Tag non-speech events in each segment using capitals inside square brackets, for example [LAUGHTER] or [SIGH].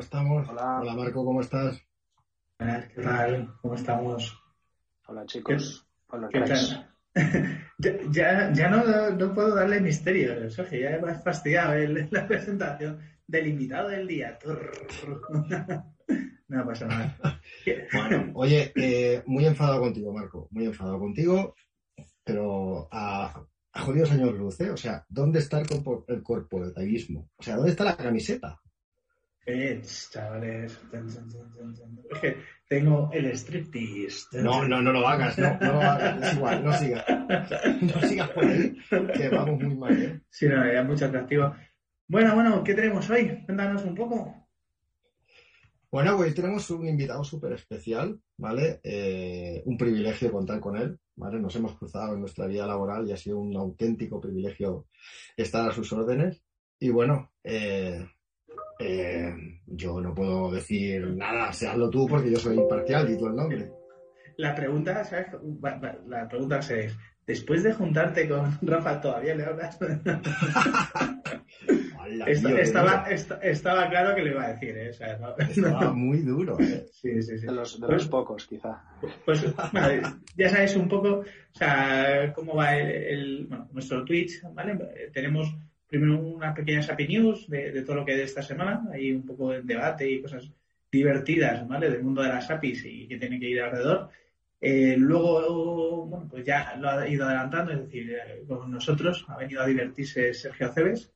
estamos? Hola. Hola Marco, ¿cómo estás? ¿Qué tal? ¿Cómo estamos? Hola chicos. Hola ¿Qué tal? [LAUGHS] ya, ya, ya no, no puedo darle misterio, Sergio, ya me has fastidiado el- [LAUGHS] la presentación del invitado del día. [LAUGHS] no pasa nada. Bueno, oye, eh, muy enfadado contigo, Marco, muy enfadado contigo, pero a, a jodidos años luz, ¿eh? O sea, ¿dónde está el, corpo- el corporativismo? O sea, ¿dónde está la camiseta? Chavales, es que tengo el striptease. No, no, no lo hagas, no, no lo hagas, es igual, no sigas. No sigas por ahí, que vamos muy mal, ¿eh? Sí, no, era mucho atractivo. Bueno, bueno, ¿qué tenemos hoy? Cuéntanos un poco. Bueno, hoy tenemos un invitado súper especial, ¿vale? Eh, un privilegio contar con él, ¿vale? Nos hemos cruzado en nuestra vida laboral y ha sido un auténtico privilegio estar a sus órdenes. Y bueno, eh, eh, yo no puedo decir nada, se hazlo tú porque yo soy imparcial y tú el nombre. La pregunta, ¿sabes? La pregunta es, después de juntarte con [LAUGHS] Rafa, ¿todavía le hablas? [LAUGHS] Hala, Esta- tío, qué estaba, estaba claro que lo iba a decir, ¿eh? O sea, no- Estaba [LAUGHS] muy duro, ¿eh? Sí, sí, sí. De los, de los pocos, quizá. Pues vale, ya sabes un poco, o sea, cómo va el, el- bueno, nuestro Twitch, ¿vale? Tenemos primero unas pequeñas API News de, de todo lo que de esta semana, hay un poco de debate y cosas divertidas, ¿vale? Del mundo de las APIs y que tienen que ir alrededor. Eh, luego, bueno, pues ya lo ha ido adelantando, es decir, eh, con nosotros ha venido a divertirse Sergio Aceves,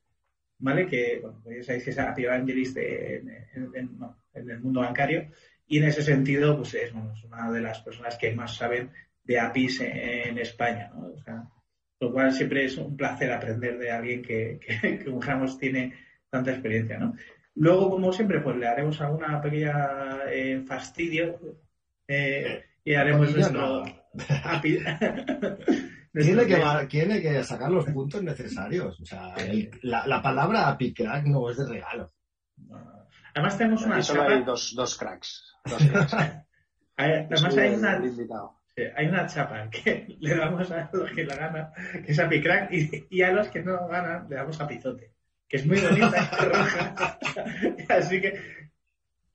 ¿vale? Que, bueno, pues sabéis que es API Evangelist en, en- en- no, en el mundo bancario y en ese sentido, pues es, bueno, es una de las personas que más saben de APIs en España, ¿no? O sea, lo cual siempre es un placer aprender de alguien que, que, [LAUGHS] que digamos, tiene tanta experiencia, ¿no? Luego, como siempre, pues le haremos alguna pequeña eh, fastidio eh, y haremos Ya nuestro. [LAUGHS] API. [LAUGHS] Tiene que, tiene que sacar los puntos necesarios. O sea, el- la, la palabra apicrack no es de regalo. Además tenemos una Aquí solo hay dos, dos cracks. Dos cracks. Además hay una, hay una chapa que [LAUGHS] le damos a los que la ganan, que es a Picrack, y, a los que no ganan le damos a Pizote, que es muy bonita. [LAUGHS] Así que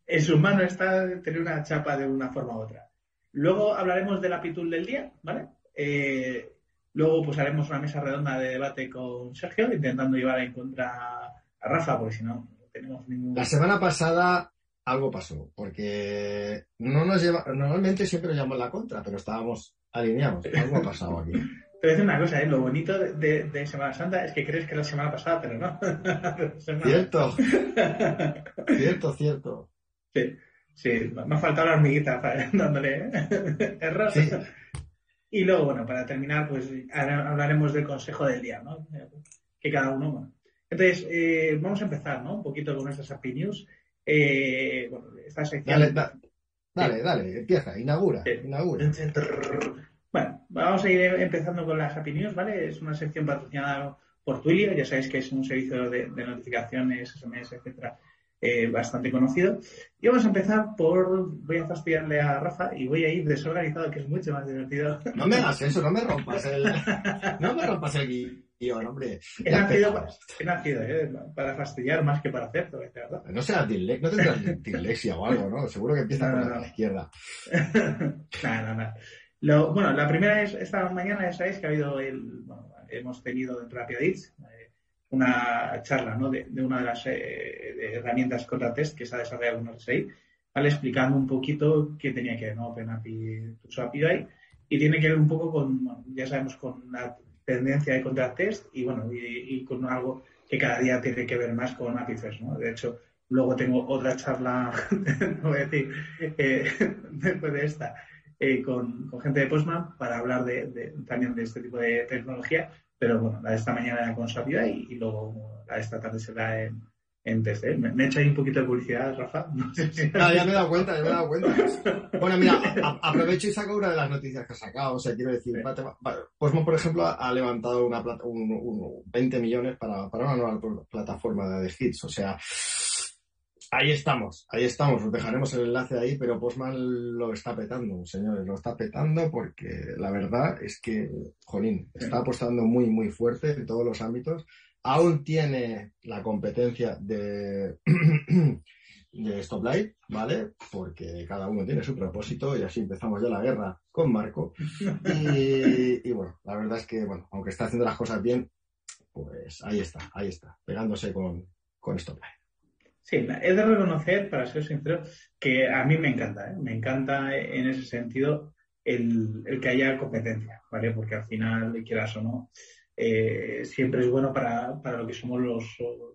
en su mano está tener una chapa de una forma u otra. Luego hablaremos del apitul del día, ¿vale? Eh, luego pues haremos una mesa redonda de debate con Sergio, intentando llevar en contra a Rafa, porque si no, no tenemos ningún... La semana pasada algo pasó, porque no nos lleva, normalmente siempre nos llevamos la contra, pero estábamos alineados. Algo ha pasado aquí. [LAUGHS] A decir una cosa, ¿eh? lo bonito de, Semana Santa es que crees que es la semana pasada, pero no. [LAUGHS] Cierto, [LAUGHS] cierto, cierto. Sí, sí, me ha faltado la hormiguita para- dándole error. Sí. Y luego, bueno, para terminar, pues ahora hablaremos del consejo del día, ¿no? Que cada uno. Entonces, eh, vamos a empezar, ¿no? Un poquito con nuestras API News. Eh, bueno, esta sección... Dale, da- dale, dale, empieza, inaugura, Sí. inaugura. Bueno, vamos a ir empezando con las Happy News, ¿vale? Es una sección patrocinada por Twilio, ya sabéis que es un servicio de, de notificaciones, SMS, etcétera, eh, bastante conocido. Y vamos a empezar por, voy a fastidiarle a Rafa y voy a ir desorganizado, que es mucho más divertido. No me hagas [LAUGHS] eso, no me rompas el, no me rompas el hombre. He nacido, he nacido ¿eh? para fastidiar más que para hacer, verdad. No serás disle- no tendrás dislexia o algo, ¿no? Seguro que empieza No, con no, la no. de la izquierda. [LAUGHS] nada, nada. Lo, bueno, la primera es, esta mañana ya sabéis que ha habido el, bueno, hemos tenido en Rapid Eats, eh, una charla ¿no? de, de una de las eh, de herramientas Contratest que se ha desarrollado con RSI, ¿vale? explicando un poquito qué tenía que ver ¿no? OpenAPI to API y tiene que ver un poco con, bueno, ya sabemos, con la tendencia de Contratest y bueno, y, con algo que cada día tiene que ver más con First, ¿no? De hecho, luego tengo otra charla, [LAUGHS] no voy a decir, eh, [LAUGHS] después de esta, eh, con, con gente de Postman para hablar de, de- también de este tipo de tecnología, pero bueno, la de esta mañana era con Sapida y, y luego la de esta tarde será en, en TC. Me, me ahí un poquito de publicidad, Rafa. [LAUGHS] No sé si- ya me he dado cuenta, ya me he dado cuenta. Bueno, mira, a- aprovecho y saco una de las noticias que ha sacado. O sea, quiero decir, Sí. por ejemplo, ha levantado una plata, un, un- 20 millones para, para una nueva pl- plataforma de hits. O sea, ahí estamos, ahí estamos. Os dejaremos el enlace ahí, pero Postman lo está petando, señores, lo está petando porque la verdad es que, jolín, está apostando muy, muy fuerte en todos los ámbitos. Aún tiene la competencia de [CLEARS THROAT] de Stoplight, ¿vale? Porque cada uno tiene su propósito y así empezamos ya la guerra con Marco. Y, [LAUGHS] y bueno, la verdad es que, bueno, aunque está haciendo las cosas bien, pues ahí está, ahí está, pegándose con, con Stoplight. Sí, he de reconocer, para ser sincero, que a mí me encanta, ¿eh? me encanta en ese sentido el, el, que haya competencia, ¿vale? Porque al final, quieras o no, eh, siempre es bueno para, para, lo que somos los,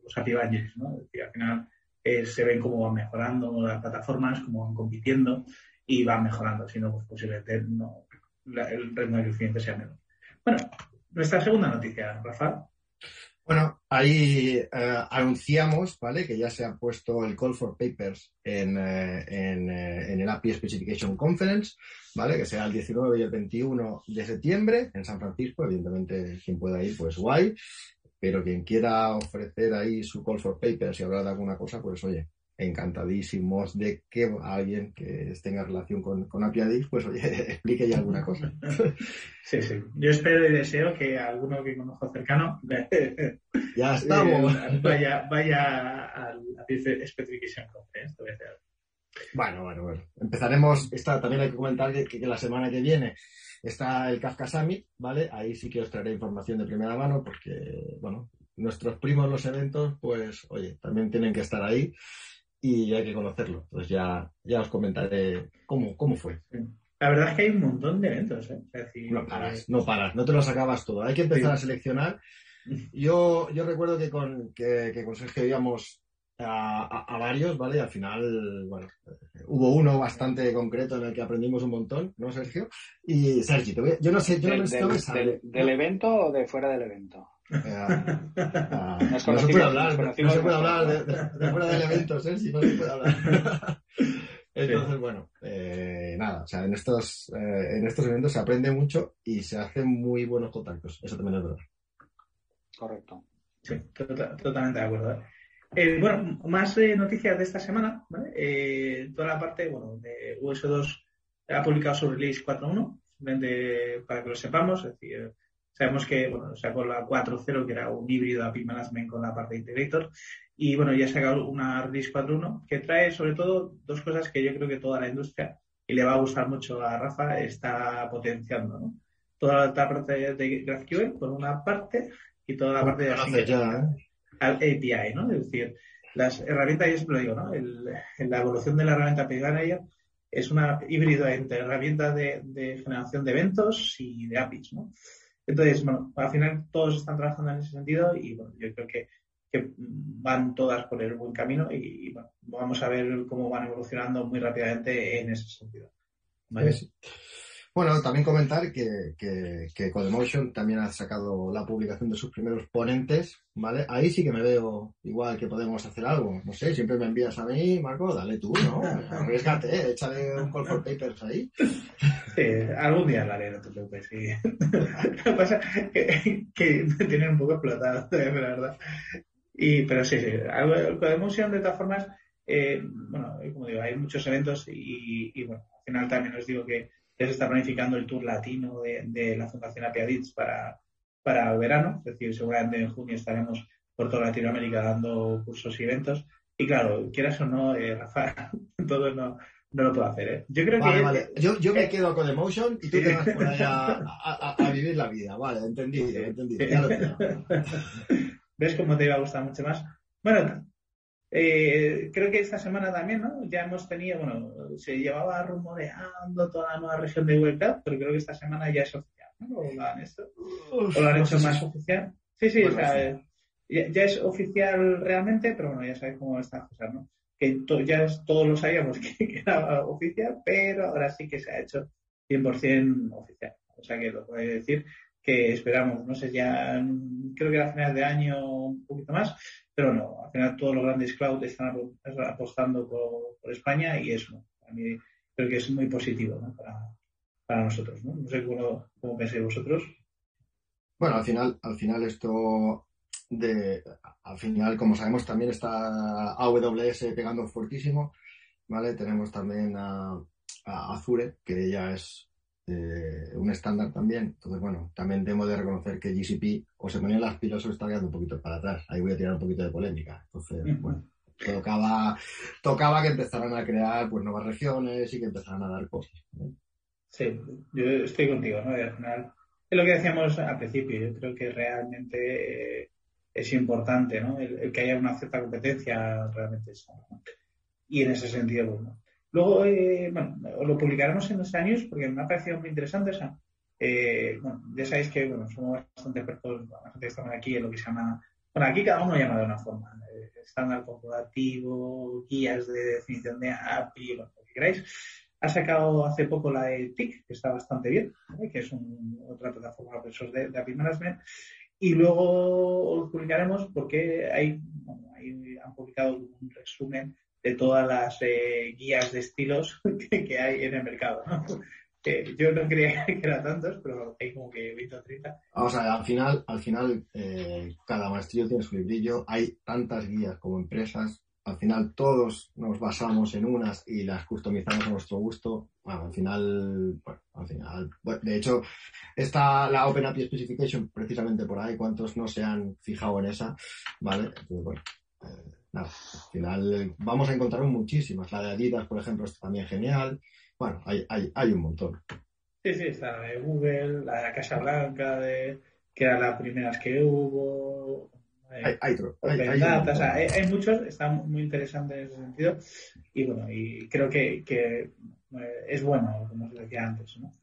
los API ¿no? Es decir, al final eh, se ven cómo van mejorando las plataformas, cómo van compitiendo y van mejorando, si no, pues posiblemente no, la, el ritmo de crecimiento sea menor. Bueno, nuestra segunda noticia, Rafa. Bueno, ahí eh, anunciamos, ¿vale? Que ya se ha puesto el Call for Papers en, eh, en, eh, en, el API Specification Conference, ¿vale? Que será el 19 y el 21 de septiembre en San Francisco. Evidentemente, quien pueda ir, pues guay. Pero quien quiera ofrecer ahí su Call for Papers y hablar de alguna cosa, pues oye, encantadísimos de que alguien que tenga relación con, con pues oye, [LAUGHS] explique ya alguna cosa. [LAUGHS] Sí, sí. Yo espero y deseo que alguno que conozco cercano [LAUGHS] ya estamos. vaya, vaya al Specification Conference. Bueno, bueno, bueno. Empezaremos, esta, también hay que comentar que, que, la semana que viene está el Kafka Summit, ¿vale? Ahí sí que os traeré información de primera mano porque, bueno, nuestros primos los eventos, pues, oye, también tienen que estar ahí y hay que conocerlo. Entonces ya, ya os comentaré cómo, cómo fue. La verdad es que hay un montón de eventos. ¿eh? Es decir, no paras, no paras, no te los acabas todo. Hay que empezar sí. a seleccionar. [LAUGHS] Yo, yo recuerdo que con, que, que con Sergio íbamos a, a, a, varios, ¿vale? Y al final, bueno, hubo uno bastante concreto en el que aprendimos un montón, ¿no, Sergio? Y Sergio, voy, yo no sé, yo del, no del, del, del, evento o de fuera del evento? Uh, uh, no se puede hablar, no se puede hablar de, de, de, fuera del evento, Sergio, no se puede hablar. Entonces, sí. bueno, eh, nada, o sea, en estos, eh, en estos eventos se aprende mucho y se hacen muy buenos contactos, eso también es verdad. Correcto. Sí, tota-, totalmente de acuerdo. Eh, bueno, más eh, noticias de esta semana, ¿vale? Eh, toda la parte, bueno, de US2 ha publicado su release 4.1, simplemente para que lo sepamos, es decir, sabemos que, bueno, sacó la 4.0, que era un híbrido API Management con la parte de Integrator, y bueno, ya ha sacado una release 4.1 que trae sobre todo dos cosas que yo creo que toda la industria, y le va a gustar mucho a Rafa, está potenciando, ¿no? Toda la parte de GraphQL, por una parte, y toda la parte de... Ya, ¿eh? al API, ¿no? Es decir, las herramientas, yo siempre lo digo, ¿no? El, la evolución de la herramienta API Manager es una híbrida entre herramientas de, de, generación de eventos y de APIs, ¿no? Entonces, bueno, al final todos están trabajando en ese sentido y, bueno, yo creo que, van todas por el buen camino y, bueno, vamos a ver cómo van evolucionando muy rápidamente en ese sentido. ¿Vale? Sí. Bueno, también comentar que, que, que, Codemotion también ha sacado la publicación de sus primeros ponentes, ¿vale? Ahí sí que me veo igual que podemos hacer algo. No sé, siempre me envías a mí, Marco, dale tú, ¿no? Arriesgate, échale un call for papers ahí. Sí, algún día lo haré, no te preocupes, sí. Lo que pasa que, que me tienen un poco explotado, [LAUGHS] la verdad. Y, pero sí, sí, Codemotion de todas formas, eh, bueno, como digo, hay muchos eventos y, bueno, al final también os digo que se está planificando el tour latino de, de la Fundación Apiadits para, para el verano, es decir, seguramente en junio estaremos por toda Latinoamérica dando cursos y eventos. Y claro, quieras o no, eh, Rafa, [LAUGHS] todo no, no lo puedo hacer. ¿eh? Yo creo vale, que. Vale. Yo, yo me quedo con Emotion y tú te vas por allá a, a, a, vivir la vida. Vale, entendido, entendido. Ya lo tengo. [LAUGHS] ¿Ves cómo te iba a gustar mucho más? Bueno, eh, creo que esta semana también, ¿no? Ya hemos tenido, bueno, se llevaba rumoreando toda la nueva región de Web pero creo que esta semana ya es oficial, ¿no? ¿O lo han, esto? ¿O lo han hecho más oficial? Sí, sí, bueno, o sea, sí. Ya, ya, es oficial realmente, pero bueno, ya sabéis cómo está cosas, ¿no? Que to, ya todos lo sabíamos [LAUGHS] que, que, era oficial, pero ahora sí que se ha hecho 100% oficial. O sea que lo puede decir que esperamos, no sé, ya creo que a finales de año un poquito más, pero no, al final todos los grandes cloud están apostando por, España y eso, a mí creo que es muy positivo ¿no? para, nosotros. ¿no? no sé cómo, cómo pensáis vosotros. Bueno, al final, al final esto de, al final, como sabemos, también está AWS pegando fuertísimo, ¿vale? Tenemos también a Azure, que ya es eh, un estándar también. Entonces, bueno, también debo de reconocer que GCP o se ponía las pilas o está quedando un poquito para atrás. Ahí voy a tirar un poquito de polémica. Entonces, uh -huh. bueno, tocaba, tocaba que empezaran a crear pues nuevas regiones y que empezaran a dar cosas. Sí, yo estoy contigo, ¿no? al final, es lo que decíamos al principio, yo creo que realmente eh, es importante, ¿no? El, que haya una cierta competencia realmente es Y en ese sentido, bueno. Luego, eh, bueno, lo publicaremos en los años porque me ha parecido muy interesante. esa eh, bueno, ya sabéis que bueno, somos bastante expertos, la gente estamos aquí en lo que se llama, bueno, aquí cada uno llama de una forma, eh, estándar corporativo, guías de definición de API, lo que queráis. Ha sacado hace poco la de TIC, que está bastante bien, que es otra plataforma de, de API Management. Y luego os publicaremos porque hay, bueno, hay, han publicado un resumen de todas las eh, guías de estilos [LAUGHS] que, hay en el mercado. [LAUGHS] yo no creía [LAUGHS] que eran tantos, pero hay como que 20 o 30. Vamos a ver, al final, al final eh, cada maestrillo tiene su librillo, hay tantas guías como empresas, al final todos nos basamos en unas y las customizamos a nuestro gusto. Bueno, al final, bueno, al final, de hecho, está la Open API Specification precisamente por ahí, cuántos no se han fijado en esa, ¿vale? Entonces, bueno, eh, al final vamos a encontrar muchísimas. La de Adidas, por ejemplo, está también genial. Bueno, hay, hay, hay un montón. Sí, sí, está la de Google, la de la Casa Blanca, de, que eran las primeras que hubo, hay, hay, hay, muchos, están muy interesantes en ese sentido y bueno, y creo que, que eh, es bueno, como os decía antes, ¿no?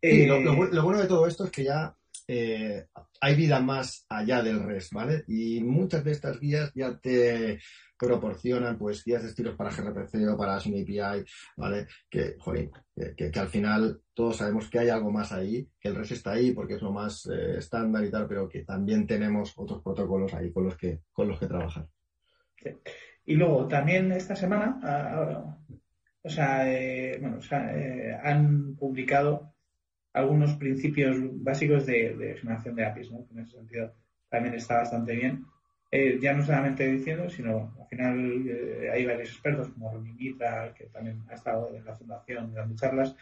Eh, lo, bueno de todo esto es que ya eh, hay vida más allá del REST, ¿vale? Y muchas de estas guías ya te proporcionan pues guías de estilos para gRPC o para Async API, ¿vale? Que, joder, que, al final todos sabemos que hay algo más ahí, que el REST está ahí porque es lo más eh, estándar y tal, pero que también tenemos otros protocolos ahí con los que, con los que trabajar. Y luego también esta semana, ah, o sea, eh, bueno, o sea, han publicado algunos principios básicos de, de generación de APIs, ¿no? En ese sentido también está bastante bien. Eh, ya no solamente diciendo, sino al final eh, hay varios expertos como Ronnie Mitra, que también ha estado en la fundación dando charlas,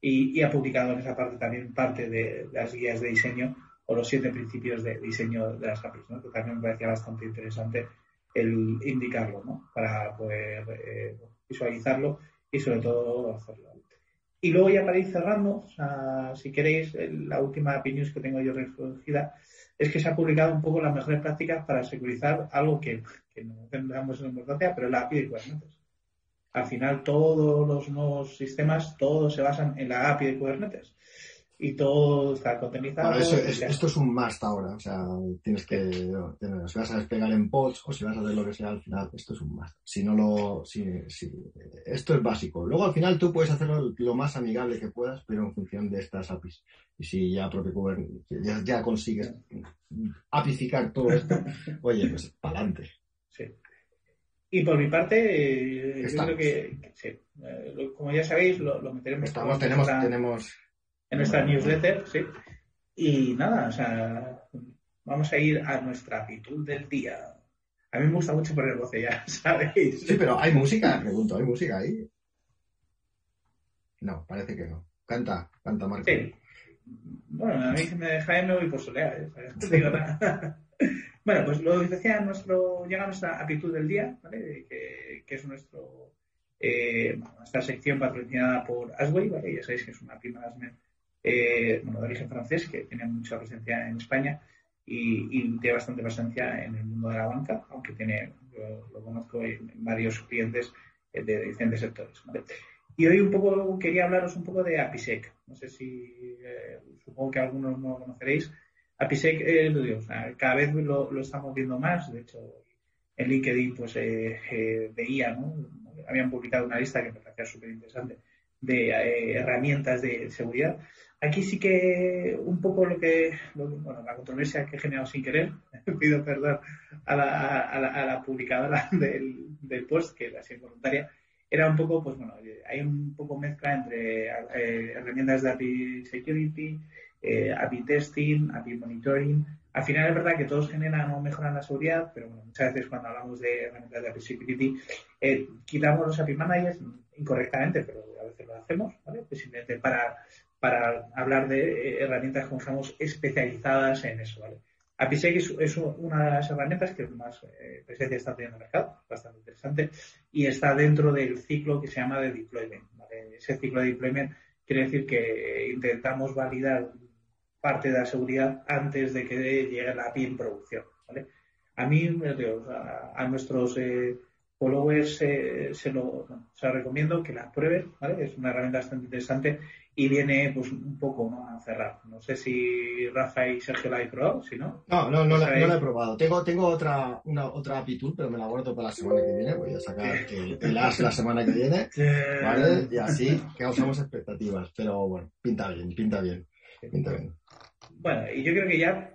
y, ha publicado en esa parte también parte de, las guías de diseño o los siete principios de diseño de las APIs, ¿no? que también me parecía bastante interesante el indicarlo, ¿no? para poder eh, visualizarlo y sobre todo hacerlo. Y luego ya para ir cerrando, si queréis, la última opinión que tengo yo recogida es que se ha publicado un poco las mejores prácticas para securizar algo que, no tendríamos en importancia, pero la API de Kubernetes. Al final todos los nuevos sistemas, todos se basan en la API de Kubernetes y todo está contenizado. esto es un must ahora, o sea, tienes que, si vas a despegar en pods o si vas a hacer lo que sea al final, esto es un must. Si no lo, si, si, esto es básico. Luego al final tú puedes hacerlo lo más amigable que puedas, pero en función de estas APIs. Y si ya propio ya, ya consigues apificar todo esto, [LAUGHS] oye, pues para adelante. Sí. Y por mi parte, eh, yo creo que, sí, eh, como ya sabéis, lo, meteremos. Estamos, tenemos, tenemos en nuestra newsletter, sí. Y nada, o sea, vamos a ir a nuestra actitud del día. A mí me gusta mucho poner voz ya, [LAUGHS] ¿sabéis? Sí, pero ¿hay música? Pregunto, ¿hay música ahí? No, parece que no. Canta, canta Marco. Sí. Bueno, a mí me deja me voy por solear, ¿eh? [LAUGHS] digo nada. bueno, pues lo decía nuestro, llega nuestra actitud del día, ¿vale? Que, que es nuestro, eh, nuestra sección patrocinada por Asway, ¿vale? Ya sabéis que es una prima eh, bueno, de origen francés, que tiene mucha presencia en España y, tiene bastante presencia en el mundo de la banca, aunque tiene, lo conozco en varios clientes eh, de diferentes sectores. Y hoy un poco quería hablaros un poco de APISEC. No sé si, eh, supongo que algunos no lo conoceréis. APISEC, eh, cada vez lo, lo, estamos viendo más. De hecho, en LinkedIn pues veía, ¿no? Habían publicado una lista que me parecía súper interesante de herramientas de seguridad Aquí sí que un poco lo que, bueno, la controversia que he generado sin querer, [LAUGHS] pido perdón a la, a publicadora [LAUGHS] del, post, que la sido voluntaria, era un poco, pues bueno, hay un poco mezcla entre eh, herramientas de API Security, eh, API Testing, API Monitoring. Al final es verdad que todos generan o mejoran la seguridad, pero bueno, muchas veces cuando hablamos de herramientas de API Security, eh, quitamos los API Managers incorrectamente, pero a veces lo hacemos, ¿vale? Pues simplemente para para hablar de eh, herramientas, como estamos especializadas en eso, ¿vale? APISec es, una de las herramientas que más eh, presencia está teniendo en el mercado, bastante interesante, y está dentro del ciclo que se llama de deployment. Ese ciclo de deployment quiere decir que intentamos validar parte de la seguridad antes de que llegue la API en producción. A mí, a, nuestros eh, followers eh, se, lo, recomiendo que la prueben, Es una herramienta bastante interesante y viene pues un poco a cerrar. No sé si Rafa y Sergio la habéis probado, si no. No, no, no, la, he probado. Tengo, tengo otra, una, otra API tool, pero me la guardo para la semana que viene. Voy a sacar el, el as la semana que viene, [LAUGHS] ¿vale? Y así causamos expectativas. Pero bueno, pinta bien, pinta bien, pinta bien. Bueno, y yo creo que ya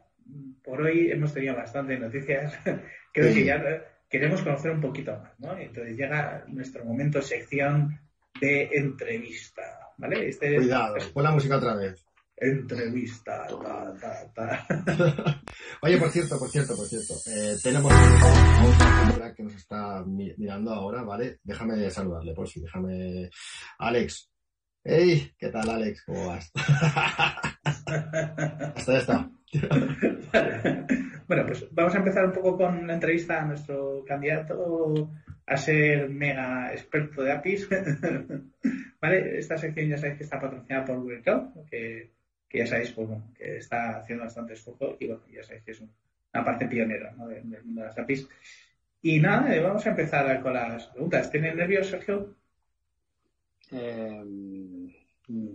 por hoy hemos tenido bastante noticias. [LAUGHS] creo que ya queremos conocer un poquito más, ¿no? Entonces llega nuestro momento sección de entrevista. ¿vale? Este Cuidado, pon la música otra vez. Entrevista, [LAUGHS] Oye, por cierto, por cierto, por cierto, eh, tenemos una que nos está mirando ahora, ¿vale? Déjame saludarle, por si, déjame. Alex. Hey, ¿qué tal, Alex? ¿Cómo vas? [LAUGHS] Hasta ya está. [LAUGHS] bueno, pues vamos a empezar un poco con la entrevista a nuestro candidato a ser mega experto de APIs. [LAUGHS] ¿Vale? Esta sección ya sabéis que está patrocinada por Google Cloud, que, ya sabéis pues, que está haciendo bastante esfuerzo y bueno, ya sabéis que es una parte pionera de, las APIs. Y nada, eh, vamos a empezar con las preguntas. ¿Tienes nervios, Sergio? Eh,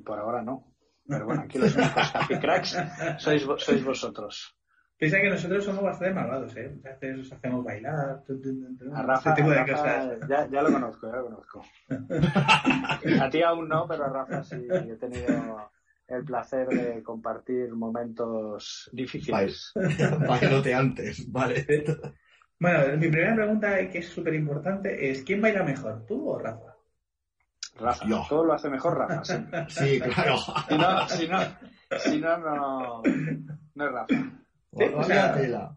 por ahora no. Pero bueno, aquí los únicos [LAUGHS] API cracks sois, sois vosotros. Piensa que nosotros somos bastante malvados, ¿eh? A veces os hacemos bailar. A Rafa, ya, ya, lo conozco, ya lo conozco. [LAUGHS] a ti aún no, pero a Rafa sí he tenido el placer de compartir momentos difíciles. antes, vale. Bueno, mi primera pregunta, que es súper importante, es ¿quién baila mejor, tú o Rafa? Rafa, todo lo hace mejor Rafa, sí. Sí, claro. Si no, si no, si no, no, no es Rafa o sea,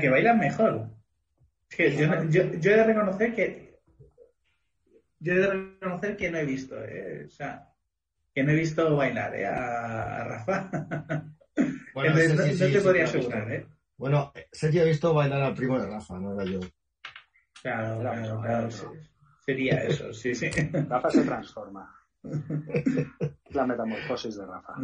que bailan mejor. que yo, he de reconocer que yo he de reconocer que no he visto, eh, o sea, que no he visto bailar eh, a, Rafa. [LAUGHS] Bueno, no, te podría asegurar, ¿eh? Bueno, Sergio ha visto bailar al primo de Rafa, no era yo. Claro, claro, sería eso, sí, sí. Rafa se transforma. [LAUGHS] La metamorfosis de Rafa.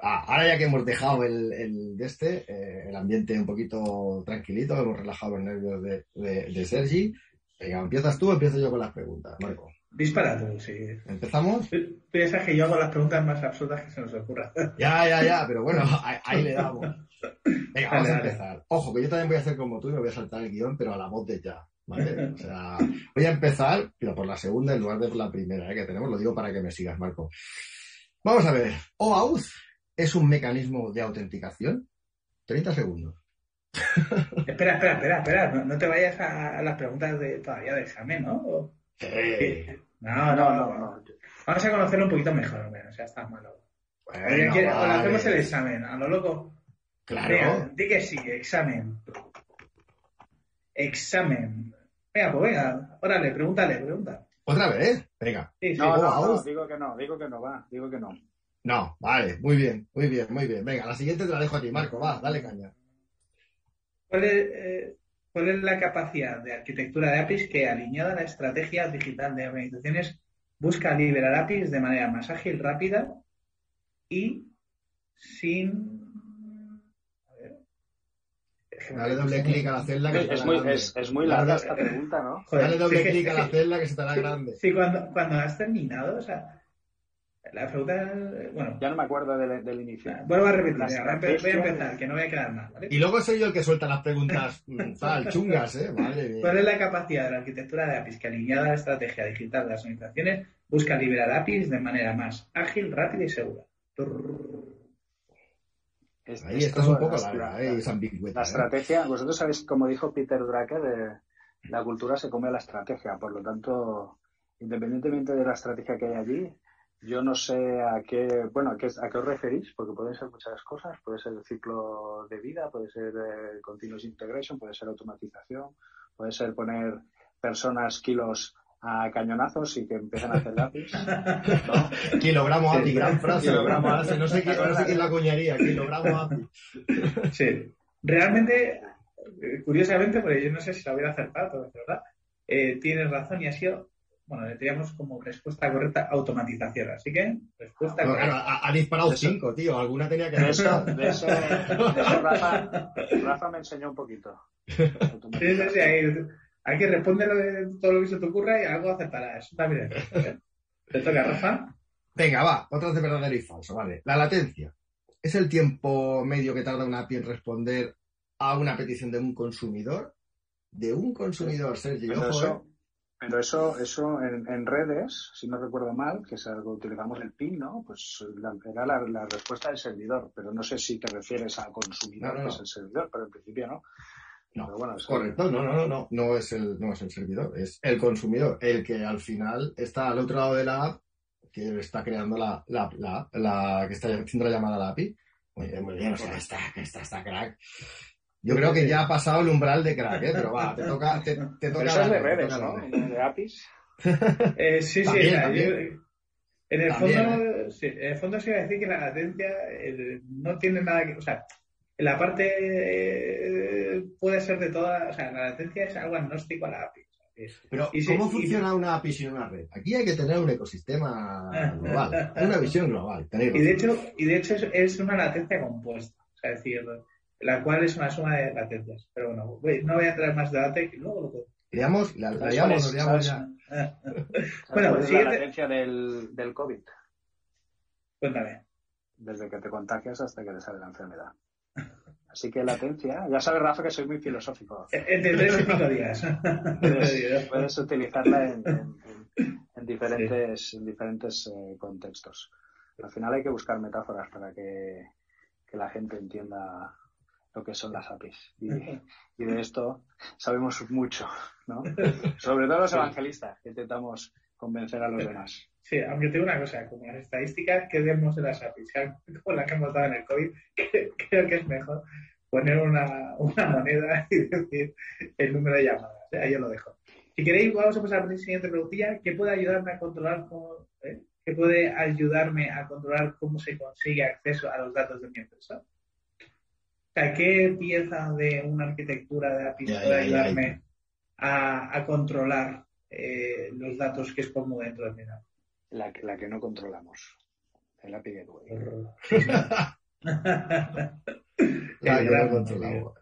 Ah, ahora ya que hemos dejado el, el de este, eh, el ambiente un poquito tranquilito, hemos relajado los nervios de, de, Sergi. Venga, empiezas tú, empiezo yo con las preguntas, Marco. Dispara tú, sí. ¿Empezamos? Piensa que yo hago las preguntas más absurdas que se nos ocurran. [LAUGHS] Ya, ya, ya, pero bueno, ahí, le damos. [LAUGHS] Venga, vamos a empezar. Ojo, que yo también voy a hacer como tú y me voy a saltar el guion, pero a la voz de ya. ¿Vale? O sea, voy a empezar, pero por la segunda en lugar de por la primera ¿eh? que tenemos, lo digo para que me sigas, Marco. Vamos a ver. OAuth es un mecanismo de autenticación. 30 segundos. [LAUGHS] espera, espera, espera, espera. No, te vayas a, las preguntas de todavía de examen, ¿no? No, no, no, Vamos a conocerlo un poquito mejor, o sea, está malo. Bueno, hacemos el examen, a lo loco. Claro. di que sí, examen. Examen. Venga, pues venga, órale, pregúntale, pregunta. ¿Otra vez? Venga. no, no, digo que no, digo que no, va, digo que no. No, vale, muy bien, muy bien, muy bien. Venga, la siguiente te la dejo a ti, Marco, va, dale caña. ¿Cuál es, eh, ¿Cuál es la capacidad de arquitectura de APIs que, alineada a la estrategia digital de organizaciones, busca liberar APIs de manera más ágil, rápida y sin Dale doble clic a la celda que es, muy, es, muy larga esta pregunta, ¿no? Dale doble clic a la celda que se te hará grande. Sí, cuando, cuando has terminado, o sea, la pregunta, bueno. Ya no me acuerdo del, del inicio. Vuelvo a repetir, voy a empezar, que no voy a quedar mal, ¿vale? Y luego soy yo el que suelta las preguntas mm, tal, chungas, ¿eh? Vale, ¿Cuál es la capacidad de la arquitectura de APIs que alineada a la estrategia digital de las organizaciones busca liberar APIs de manera más ágil, rápida y segura? Ahí estás un poco larga, ¿eh? esa La ¿eh? estrategia, vosotros sabéis, como dijo Peter Drucker, de, la cultura se come a la estrategia, por lo tanto, independientemente de la estrategia que hay allí, yo no sé a qué, bueno, a qué, a qué os referís, porque pueden ser muchas cosas, puede ser el ciclo de vida, puede ser eh, continuous integration, puede ser automatización, puede ser poner personas, kilos a cañonazos y que empiecen a hacer lápiz. ¿no? [LAUGHS] Kilogramo API, gran frase. Kilogramo API. No sé quién, no sé quién la coñaría. Kilogramo API. Sí. Realmente, eh, curiosamente, porque yo no sé si lo hubiera acertado, ¿verdad? Eh, tienes razón y ha sido bueno, le teníamos como respuesta correcta automatización. Así que, respuesta No, correcta. claro, ha, ha disparado cinco, tío. Alguna tenía que De eso, de eso, de eso Rafa, Rafa me enseñó un poquito. [LAUGHS] Sí, sí, sí, ahí, hay que responder todo lo que se te ocurra y algo aceptará. Eso también es. Te toca, Rafa. Venga, va, otras de verdadero y falso, vale. La latencia. ¿Es el tiempo medio que tarda una API en responder a una petición de un consumidor? De un consumidor, Sergio. Pero ojo, ¿eh? eso, pero eso, eso en, en redes, si no recuerdo mal, que es algo que utilizamos el PIN, ¿no? Pues la- era la, la respuesta del servidor, pero no sé si te refieres al consumidor, No, no, que no. es el servidor, pero en principio no. No, Pero bueno, es- Correcto, no, no, no, no, no es el, no es el servidor, es el consumidor, el que al final está al otro lado de la app, que está creando la, la, la, la- que está haciendo la llamada a la API. Muy bien, muy bien, o sea, está, está, está crack. Yo creo que ya ha pasado el umbral de crack, ¿eh? pero va, te toca, te, te Pero toca eso es de redes, toca ¿no? De APIs. [LAUGHS] Eh, sí, sí, También, sea, también. yo- en el También, fondo, sí, en el fondo se iba a decir que la latencia eh, no tiene nada que, o sea, la parte eh, puede ser de toda, o sea, la latencia es algo agnóstico a la API. Pero, Y ¿cómo funciona una API sin una red? Aquí hay que tener un ecosistema [LAUGHS] global, una visión global. tenéis Y de hecho, y de hecho es, es una latencia compuesta, o sea, es decir, la cual es una suma de latencias. Pero bueno, voy- no voy a entrar en más debate que luego lo puedo. Leamos, la, la ¿Sabes liamos, cuál nos es? liamos ¿Sabes? ya. ¿Sabes [LAUGHS] Bueno, cuál es siguiente- la latencia del, del COVID? Cuéntame. Desde que te contagias hasta que te sale la enfermedad. Así que latencia, ya sabes, Rafa, que soy muy filosófico. Entre tres y cinco días. Puedes, [LAUGHS] puedes utilizarla en, en- en- en diferentes, en diferentes eh, contextos. Al final hay que buscar metáforas para que, que la gente entienda lo que son las APIs. Y, y de esto sabemos mucho, ¿no? Sobre todo los evangelistas, que intentamos convencer a los demás. Sí, aunque te digo una cosa, como las estadísticas que vemos de las APIs, [LAUGHS] como la que hemos dado en el COVID, [LAUGHS] creo que es mejor poner una, una moneda [LAUGHS] y decir el número de llamadas. ¿eh? Ahí yo lo dejo. Si queréis, vamos a pasar a la siguiente preguntilla. ¿Qué puede ayudarme a controlar cómo, eh? ¿Qué puede ayudarme a controlar cómo se consigue acceso a los datos de mi empresa? O sea, ¿qué pieza de una arquitectura de APIs Ya, puede ya, ya, ayudarme a, a controlar eh, los datos que expongo dentro de mi API? La, que- la que no controlamos. El API Gateway. [LAUGHS] [LAUGHS] Yo lo controlaba.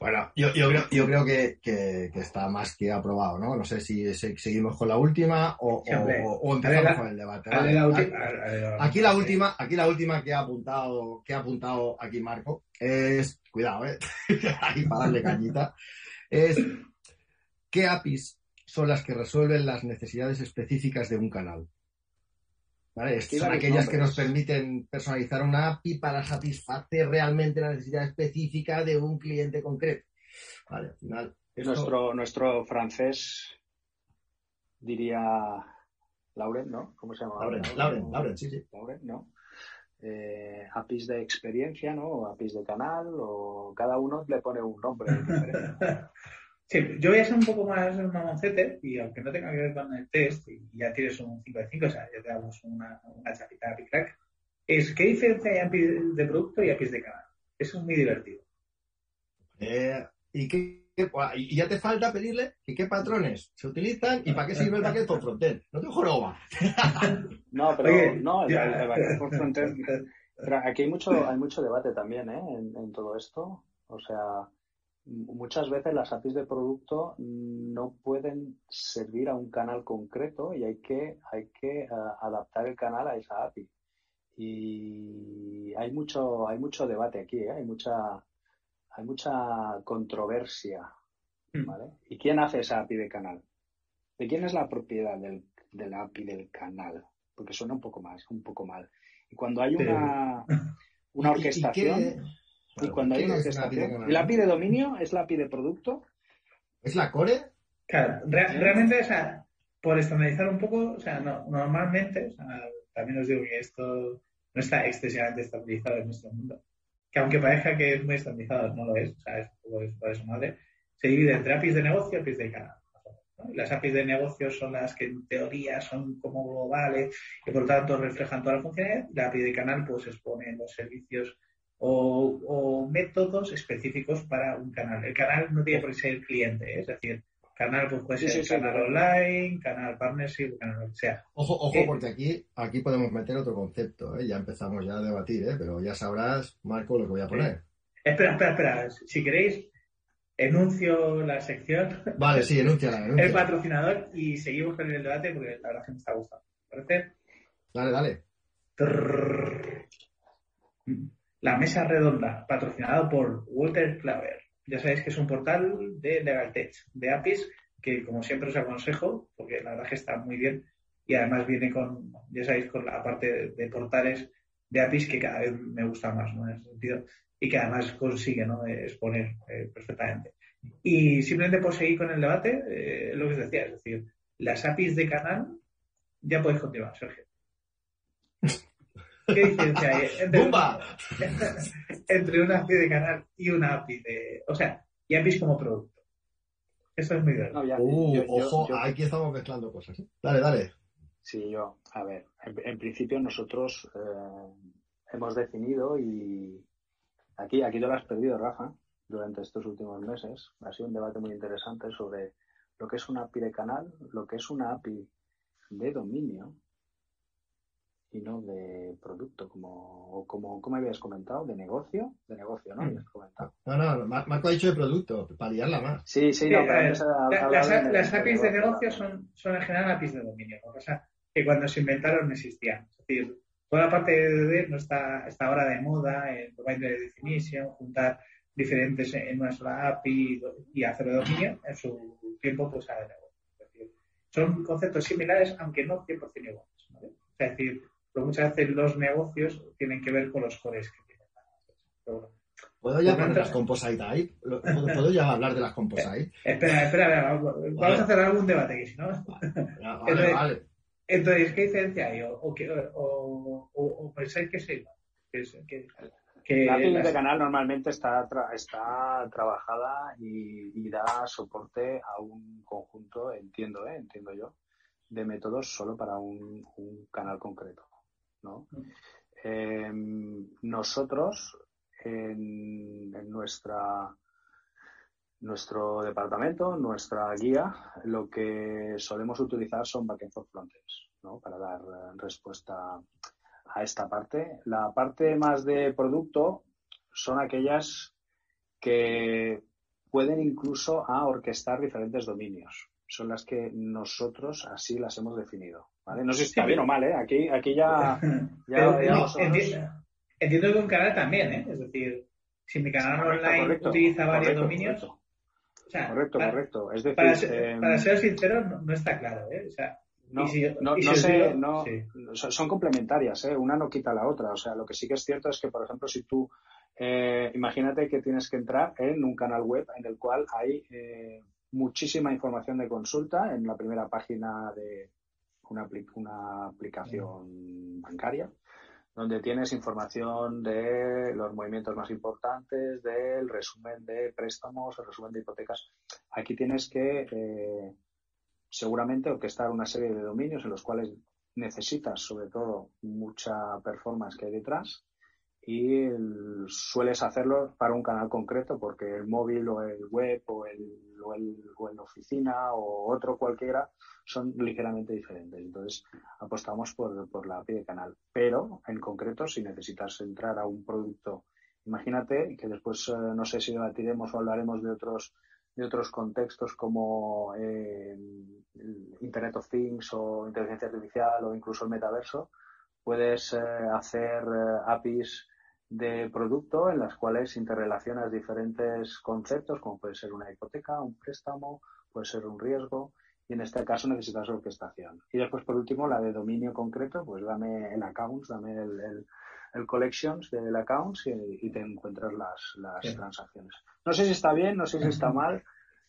Bueno, yo, yo creo, yo creo que, que- que está más que aprobado, ¿no? No sé si se- seguimos con la última o, o- o empezamos A ver, con el debate. Dale Vale. la ulti- Aquí- a- a- a- Aquí la última, aquí la última que ha apuntado, que ha apuntado aquí Marco es, cuidado, eh, [LAUGHS] ahí para darle cañita, es ¿qué APIs son las que resuelven las necesidades específicas de un canal? ¿Vale? Son aquellas que nos permiten personalizar una API para satisfacer realmente la necesidad específica de un cliente concreto. Vale, al final. esto- Nuestro, nuestro francés diría Lauren, ¿no? ¿Cómo se llama? Lauren, Lauren, Lauren, sí, sí. Lauren, ¿no? Eh, APIs de experiencia, ¿no? O APIs de canal, o cada uno le pone un nombre. [LAUGHS] Sí, yo voy a ser un poco más mamoncete y aunque no tenga que ver con el test y ya tienes un 5 de 5, o sea, ya te damos una, una chapita de crack, es qué diferencia hay APIs de producto y APIs de canal. Eso es muy divertido. Eh, ¿y, qué, qué- y ya te falta pedirle que qué patrones se utilizan y para qué sirve el backend for frontend. No te joroba. [LAUGHS] No, pero Oye, no, el, el- backend for frontend [LAUGHS] Pero aquí hay mucho, hay mucho debate también ¿eh? en, en todo esto. O sea, muchas veces las APIs de producto no pueden servir a un canal concreto y hay que, hay que ah, adaptar el canal a esa API. Y hay mucho, hay mucho debate aquí, ¿eh? hay mucha, hay mucha controversia. Mm. ¿vale? ¿Y quién hace esa API de canal? ¿De quién es la propiedad del, de la API del canal? Porque suena un poco más, un poco mal. Y cuando hay una, [LAUGHS] una ¿Y- y orquestación, qué- y, claro, cuando hay ¿qué una orquestación, la API de dominio es la API de producto? ¿Es la core? Claro, re- realmente, o sea, por estandarizar un poco, o sea, no, normalmente, o sea, también os digo que esto no está excesivamente estandarizado en nuestro mundo. Que aunque parezca que es muy estandarizado, no lo es, o sea, es un poco es por eso madre. Se divide entre APIs de negocio y APIs de canal. Las APIs de negocios son las que en teoría son como globales y por lo tanto reflejan toda la funcionalidad. La API de canal pues expone los servicios o, métodos específicos para un canal. El canal no tiene por qué ser el cliente, ¿eh? es decir, canal pues puede ser canal online, canal partnership, canal lo que sea. Ojo, ojo, eh, porque aquí, aquí podemos meter otro concepto, ¿eh? ya empezamos ya a debatir, ¿eh? pero ya sabrás, Marco, lo que voy a poner. Espera, espera, espera, si queréis, enuncio la sección. Vale, sí, enuncia [LAUGHS] El patrocinador y seguimos con el debate porque la verdad que me está gustando. ¿Parece? Dale, dale. La mesa redonda, patrocinado por Walter Claver. Ya sabéis que es un portal de LegalTech, de APIs, que como siempre os aconsejo, porque la verdad que está muy bien y además viene con, ya sabéis, con la parte de, portales de APIs que cada vez me gusta más, ¿no? En ese sentido, y que además consigue, ¿no? Exponer eh, perfectamente. Y simplemente por seguir con el debate, eh, lo que os decía, es decir, las APIs de canal, ya podéis continuar, Sergio. ¿Qué diferencia hay entre, [LAUGHS] entre una API de canal y una API de. O sea, y APIs como producto? Eso es muy grave. uh, ojo, aquí estamos mezclando cosas. ¿eh? Dale, dale. Sí, yo, a ver, en, principio nosotros eh, hemos definido y aquí, aquí te lo has perdido, Rafa, durante estos últimos meses. Ha sido un debate muy interesante sobre lo que es una API de canal, lo que es una API de dominio y no de producto, como, como, como habías comentado, de negocio, de negocio, ¿no? Mm. No, no, Marco ha dicho de producto, para liarla más. Sí, sí, no, pero las, APIs de negocio son, son en general APIs de dominio, o sea, que cuando se inventaron no existían. Es decir, toda la parte de DD no está, está ahora de moda, el provider de definition, juntar diferentes en una sola API y hacer de dominio, en su tiempo pues ha de negocio. Es decir, son conceptos similares, aunque no 100% iguales. ¿vale? Es decir, pero muchas veces los negocios tienen que ver con los cores que tienen. ¿Puedo ya hablar de las composite ahí? ¿Puedo ya hablar de las composite? Espera, espera, vamos a hacer algún debate aquí, si no. Vale, [LAUGHS] entonces, vale. entonces, ¿qué diferencia hay? ¿O, o, o, pensáis que sí? Que, que, la API de canal normalmente está, está trabajada y, y, da soporte a un conjunto, entiendo, ¿eh? entiendo yo, de métodos solo para un, un canal concreto. ¿No? Em, nosotros, en, nuestra nuestro departamento, nuestra guía, lo que solemos utilizar son backend for frontends, ¿no? Para dar respuesta a esta parte. La parte más de producto son aquellas que pueden incluso a orquestar diferentes dominios. Son las que nosotros así las hemos definido. No sé si está bien o mal, ¿eh? Aquí, aquí ya... [LAUGHS] entiendo, que un canal también, ¿eh? Es decir, si mi canal online utiliza varios dominios... correcto, correcto. Es decir, para, ser, sincero, no, está claro, ¿eh? O sea, no, no, sé, no, son complementarias, ¿eh? una no quita la otra. O sea, lo que sí que es cierto es que, por ejemplo, si tú, eh, imagínate que tienes que entrar en un canal web en el cual hay eh, muchísima información de consulta en la primera página de, una, una aplicación bancaria donde tienes información de los movimientos más importantes, del resumen de préstamos, el resumen de hipotecas. Aquí tienes que eh, seguramente orquestar una serie de dominios en los cuales necesitas sobre todo mucha performance que hay detrás y sueles hacerlo para un canal concreto porque el móvil o el web o el, o el, o el oficina o otro cualquiera son ligeramente diferentes. Entonces apostamos por, por la API de canal. Pero en concreto, si necesitas entrar a un producto, imagínate que después eh, no sé si debatiremos o hablaremos de otros de otros contextos como eh, Internet of Things o inteligencia artificial o incluso el metaverso, puedes eh, hacer APIs de producto en las cuales interrelacionas diferentes conceptos, como puede ser una hipoteca, un préstamo, puede ser un riesgo, y en este caso necesitas orquestación. Y después, por último, la de dominio concreto, pues dame el accounts, dame el, el, collections del accounts y, te encuentras las, las transacciones. No sé si está bien, no sé si está mal.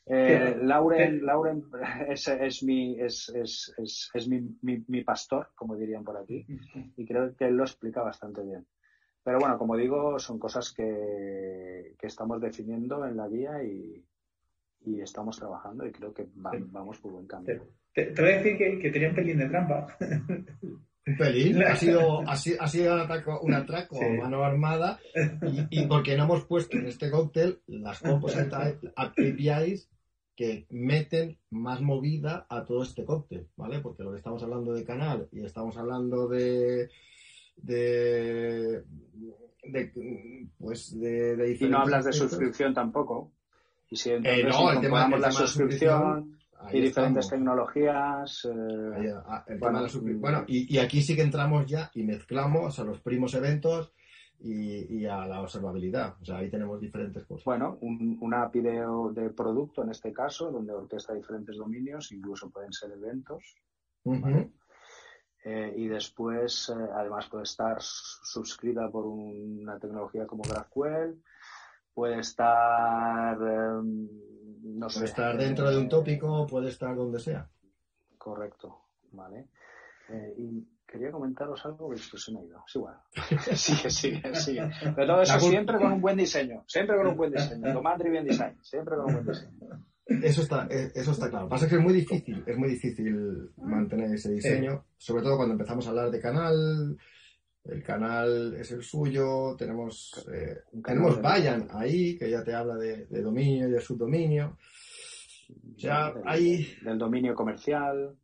Eh, Lauren, Lauren es, es, mi, es, es, es, mi, mi, mi, pastor, como dirían por aquí, y creo que él lo explica bastante bien. Pero bueno, como digo, son cosas que, que estamos definiendo en la guía y, y estamos trabajando y creo que vamos por buen camino. Te, voy a decir que, que tenía un pelín de trampa. Un pelín, [LAUGHS] ha sido, ha sido, un atraco, un atraco a mano armada y, porque no hemos puesto en este cóctel las composite APIs que meten más movida a todo este cóctel, ¿vale? Porque lo que estamos hablando de canal y estamos hablando de de, pues de, de y no hablas de suscripción tampoco y si entonces eh, no, incorporamos la suscripción y diferentes tecnologías. Eh, ah, bueno, y, aquí sí que entramos ya y mezclamos a los primos eventos y, a la observabilidad. O sea, ahí tenemos diferentes cosas. Bueno, una API de, producto en este caso, donde orquesta diferentes dominios, incluso pueden ser eventos. Eh, y después, eh, además, puede estar suscrita por una tecnología como GraphQL, puede estar em, puede estar dentro de un tópico, puede estar donde sea. Correcto, vale. Eh, y quería comentaros algo que se me ha ido. Es igual. [LAUGHS] sigue, sigue, sigue. Pero todo eso siempre con un buen diseño. Siempre con un buen diseño. Command Driven Design. Siempre con un buen diseño. Eso está, eh, eso está claro. Pasa que es muy difícil, es muy difícil mantener ese diseño, sobre todo cuando empezamos a hablar de canal, el canal es el suyo, tenemos, eh, tenemos Vayan ahí, que ya te habla de, dominio y de subdominio. Ya hay... Del dominio comercial.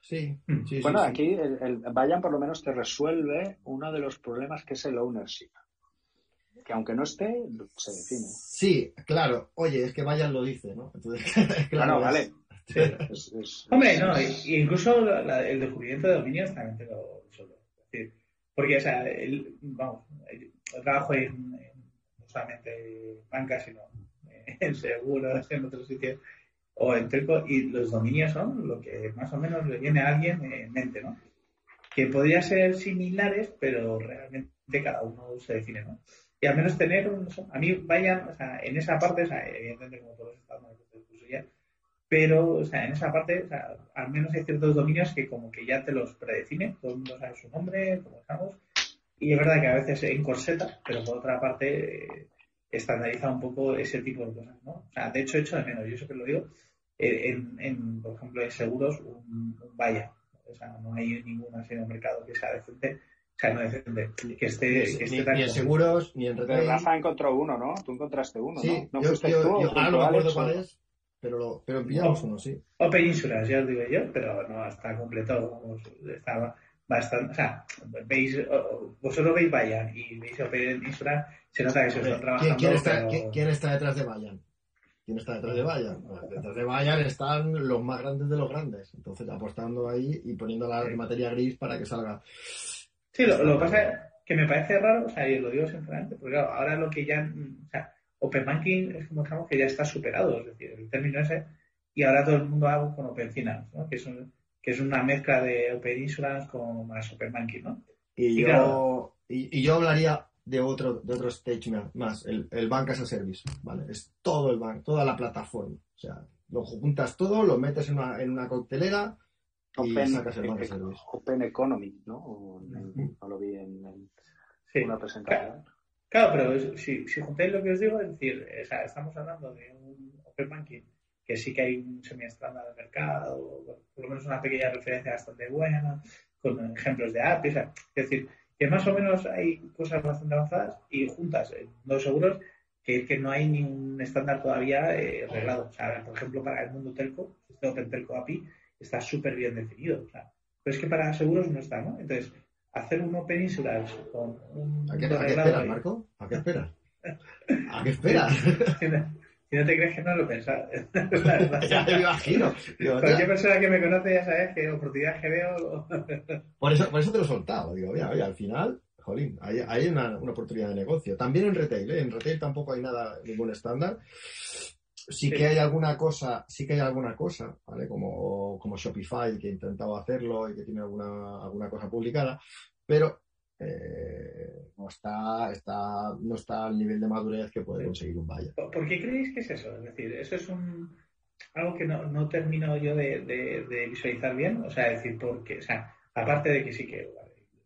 Sí, mm. sí Bueno, aquí el, Vayan por lo menos te resuelve uno de los problemas que es el ownership. Que aunque no esté, se define. Sí, claro. Oye, es que Vayan lo dice, ¿no? Entonces, [LAUGHS] claro, vale. [LAUGHS] Hombre, no, incluso el descubrimiento de dominios también te lo decir, porque, o sea, el, vamos, el trabajo en, no solamente banca, sino en seguros, [LAUGHS] en otros sitios, o en telco, y los dominios son lo que más o menos le viene a alguien en mente, ¿no? Que podría ser similares, pero realmente cada uno se define, ¿no? Y al menos tener, a mí vayan, o sea, en esa parte, o sea, evidentemente como todos estamos ya, pero, o sea, en esa parte, o sea, al menos hay ciertos dominios que como que ya te los predefine, todo el mundo sabe su nombre, cómo estamos, y es verdad que a veces encorseta, pero por otra parte eh, estandariza un poco ese tipo de cosas, ¿no? O sea, de hecho, hecho de menos, yo que lo digo, eh, en, en, por ejemplo, en seguros, un, vaya, o sea, no hay ninguna así en el mercado que sea decente, sea, no decente, que esté, que esté ni, ni en seguros, ni en retail. Rafa encontró uno, ¿no? Tú encontraste uno, sí, ¿no? ¿No yo, yo, tú, yo, ahora no me acuerdo cuál es, pero, lo, pero pillamos uno, sí. O Insurance, ya os digo yo, pero no está completo. Está bastante. O sea, veis, vosotros veis Bayan y veis Open Insurance, se nota que se están trabajando. ¿Quién, está, ¿quién, está, detrás de Bayan? ¿Quién está detrás de Bayan? detrás de Bayan están los más grandes de los grandes. Entonces, apostando ahí y poniendo la materia gris para que salga. Sí, lo, lo que pasa es que me parece raro, o sea, y lo digo sinceramente, porque claro, ahora lo que ya. O sea, Open Banking es como digamos que ya está superado, es decir, el término ese, y ahora todo el mundo hago con Open Finance, ¿no? que, es que es una mezcla de Open Insurance con más Open Banking. ¿no? Y, yo, y, yo hablaría de otro, de otro stage más, el, el Bank as a Service, ¿vale? Es todo el banco, toda la plataforma. O sea, lo juntas todo, lo metes en una, en una coctelera Service. Open Economy, ¿no? no lo vi en, una presentación. Claro, pero si, si juntáis lo que os digo, es decir, o sea, estamos hablando de un Open Banking que sí que hay un semi-estándar de mercado, por lo menos una pequeña referencia bastante buena, con ejemplos de APIs, es decir, que más o menos hay cosas bastante avanzadas y juntas, eh, no seguros, que, que no hay ni un estándar todavía eh, arreglado. O sea, por ejemplo, para el mundo telco, este Open Telco API está súper bien definido. O sea, pero es que para seguros no está, ¿no? Entonces, hacer un Open Insurance con un... ¿A qué, ¿a qué esperas, Marco? ¿A qué esperas? [LAUGHS] ¿A qué esperas? si no te crees que no lo he pensado. [LAUGHS] [LAUGHS] ya te imagino. Cualquier persona que me conoce ya sabes que oportunidades que veo... por, eso, por eso te lo he soltado. Digo, oye, oye al final, jolín, hay, hay una, una, oportunidad de negocio. También en retail, ¿eh? En retail tampoco hay nada, ningún estándar. Sí, que hay alguna cosa, sí que hay alguna cosa, ¿vale? Como, como Shopify, que ha intentado hacerlo y que tiene alguna, alguna cosa publicada, pero eh, no está, está, no está al nivel de madurez que puede conseguir un Valle. ¿Por qué creéis que es eso? Es decir, eso es un algo que no, no termino yo de, visualizar bien, o sea, decir, porque, o sea, aparte de que sí que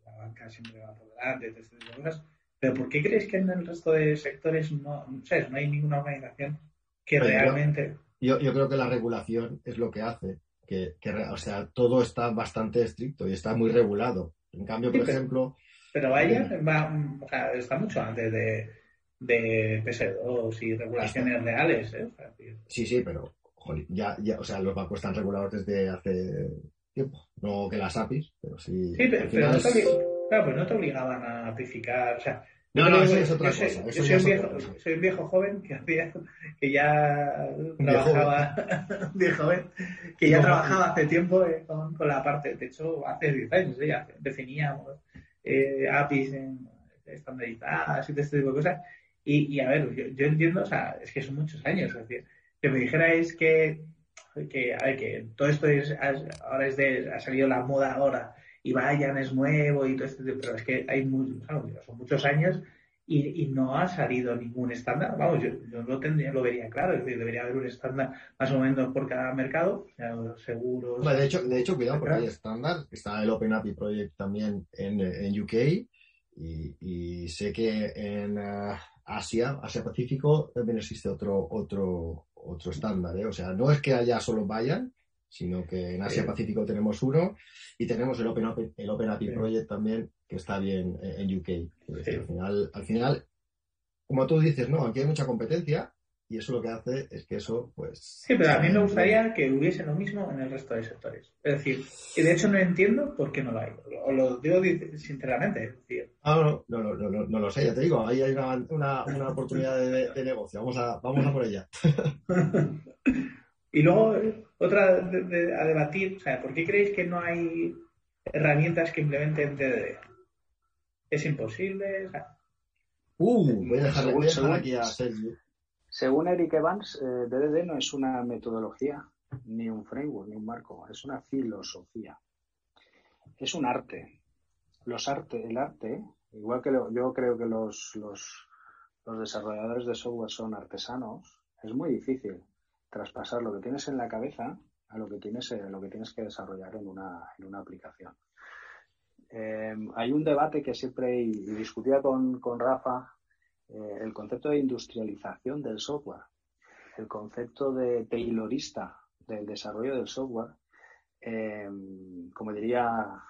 la banca siempre va por delante, cosas, pero ¿por qué creéis que en el resto de sectores no, no hay ninguna organización que realmente. yo, yo creo que la regulación es lo que hace que, que, o sea, todo está bastante estricto y está muy regulado. En cambio, por Sí, ejemplo, Pero vaya, va, o sea, está mucho antes de, de PS2 y regulaciones reales. ¿eh? O sea, que- sí, sí, pero joder, ya, ya, o sea, los bancos están regulados desde hace tiempo. No que las APIs, pero sí. Sí, pero, pero no, te claro, pues no te obligaban a. O sea, No, no, eso es otra yo soy- cosa, yo soy, un viejo, otra cosa. soy un viejo joven que, hacía- que ya trabajaba, [LAUGHS] viejo joven, que ya No, trabajaba hace tiempo eh, con, con la parte, de hecho, hace 10 años eh, ya definíamos eh, APIs en, estandarizadas y todo este tipo de cosas. Y, y a ver, yo, yo entiendo, o sea, es que son muchos años. Es decir, que me dijerais que, que, a ver, que todo esto es, ahora es de, ha salido la moda ahora y Vayan es nuevo y todo esto, pero es que hay muy, claro, son muchos años y, y no ha salido ningún estándar. Vamos, yo, yo lo tendría, lo vería claro, es decir, debería haber un estándar más o menos por cada mercado, seguros. De hecho, de hecho, cuidado, porque hay estándar. Está el Open API Project también en, en UK y, y sé que en eh, Asia, Asia Pacífico, también existe otro, otro, otro estándar. ¿eh? O sea, no es que haya solo Vayan, sino que en Asia. Pacífico tenemos uno y tenemos el Open, Open- el Open API. Project también, que está bien eh, en UK. Al, final, al final, como tú dices, no, aquí hay mucha competencia y eso lo que hace es que eso, pues... Sí, pero a mí me eh, gustaría que hubiese lo mismo en el resto de sectores. Es decir, y de hecho no entiendo por qué no lo hay. Lo, lo digo di- sinceramente. Ah, no, no, no, no, no, no lo sé, ya te digo, ahí hay una, una, una oportunidad de, de negocio, vamos a, vamos a por ella. [LAUGHS] y luego, otra de- de- a debatir, o sea, ¿por qué creéis que no hay herramientas que implementen DDD? ¿Es imposible? O sea, Uh, voy a dejar, voy a dejar Según- aquí a Sergio. Según Eric Evans, eh, DDD no es una metodología, ni un framework, ni un marco, es una filosofía. Es un arte. Los arte, el arte, igual que lo- yo creo que los, los, los desarrolladores de software son artesanos, es muy difícil traspasar lo que tienes en la cabeza a lo que tienes, eh, lo que tienes que desarrollar en una, en una aplicación. Eh, hay un debate que siempre y, discutía con, con Rafa eh, el concepto de industrialización del software, el concepto de taylorista del desarrollo del software, eh, como diría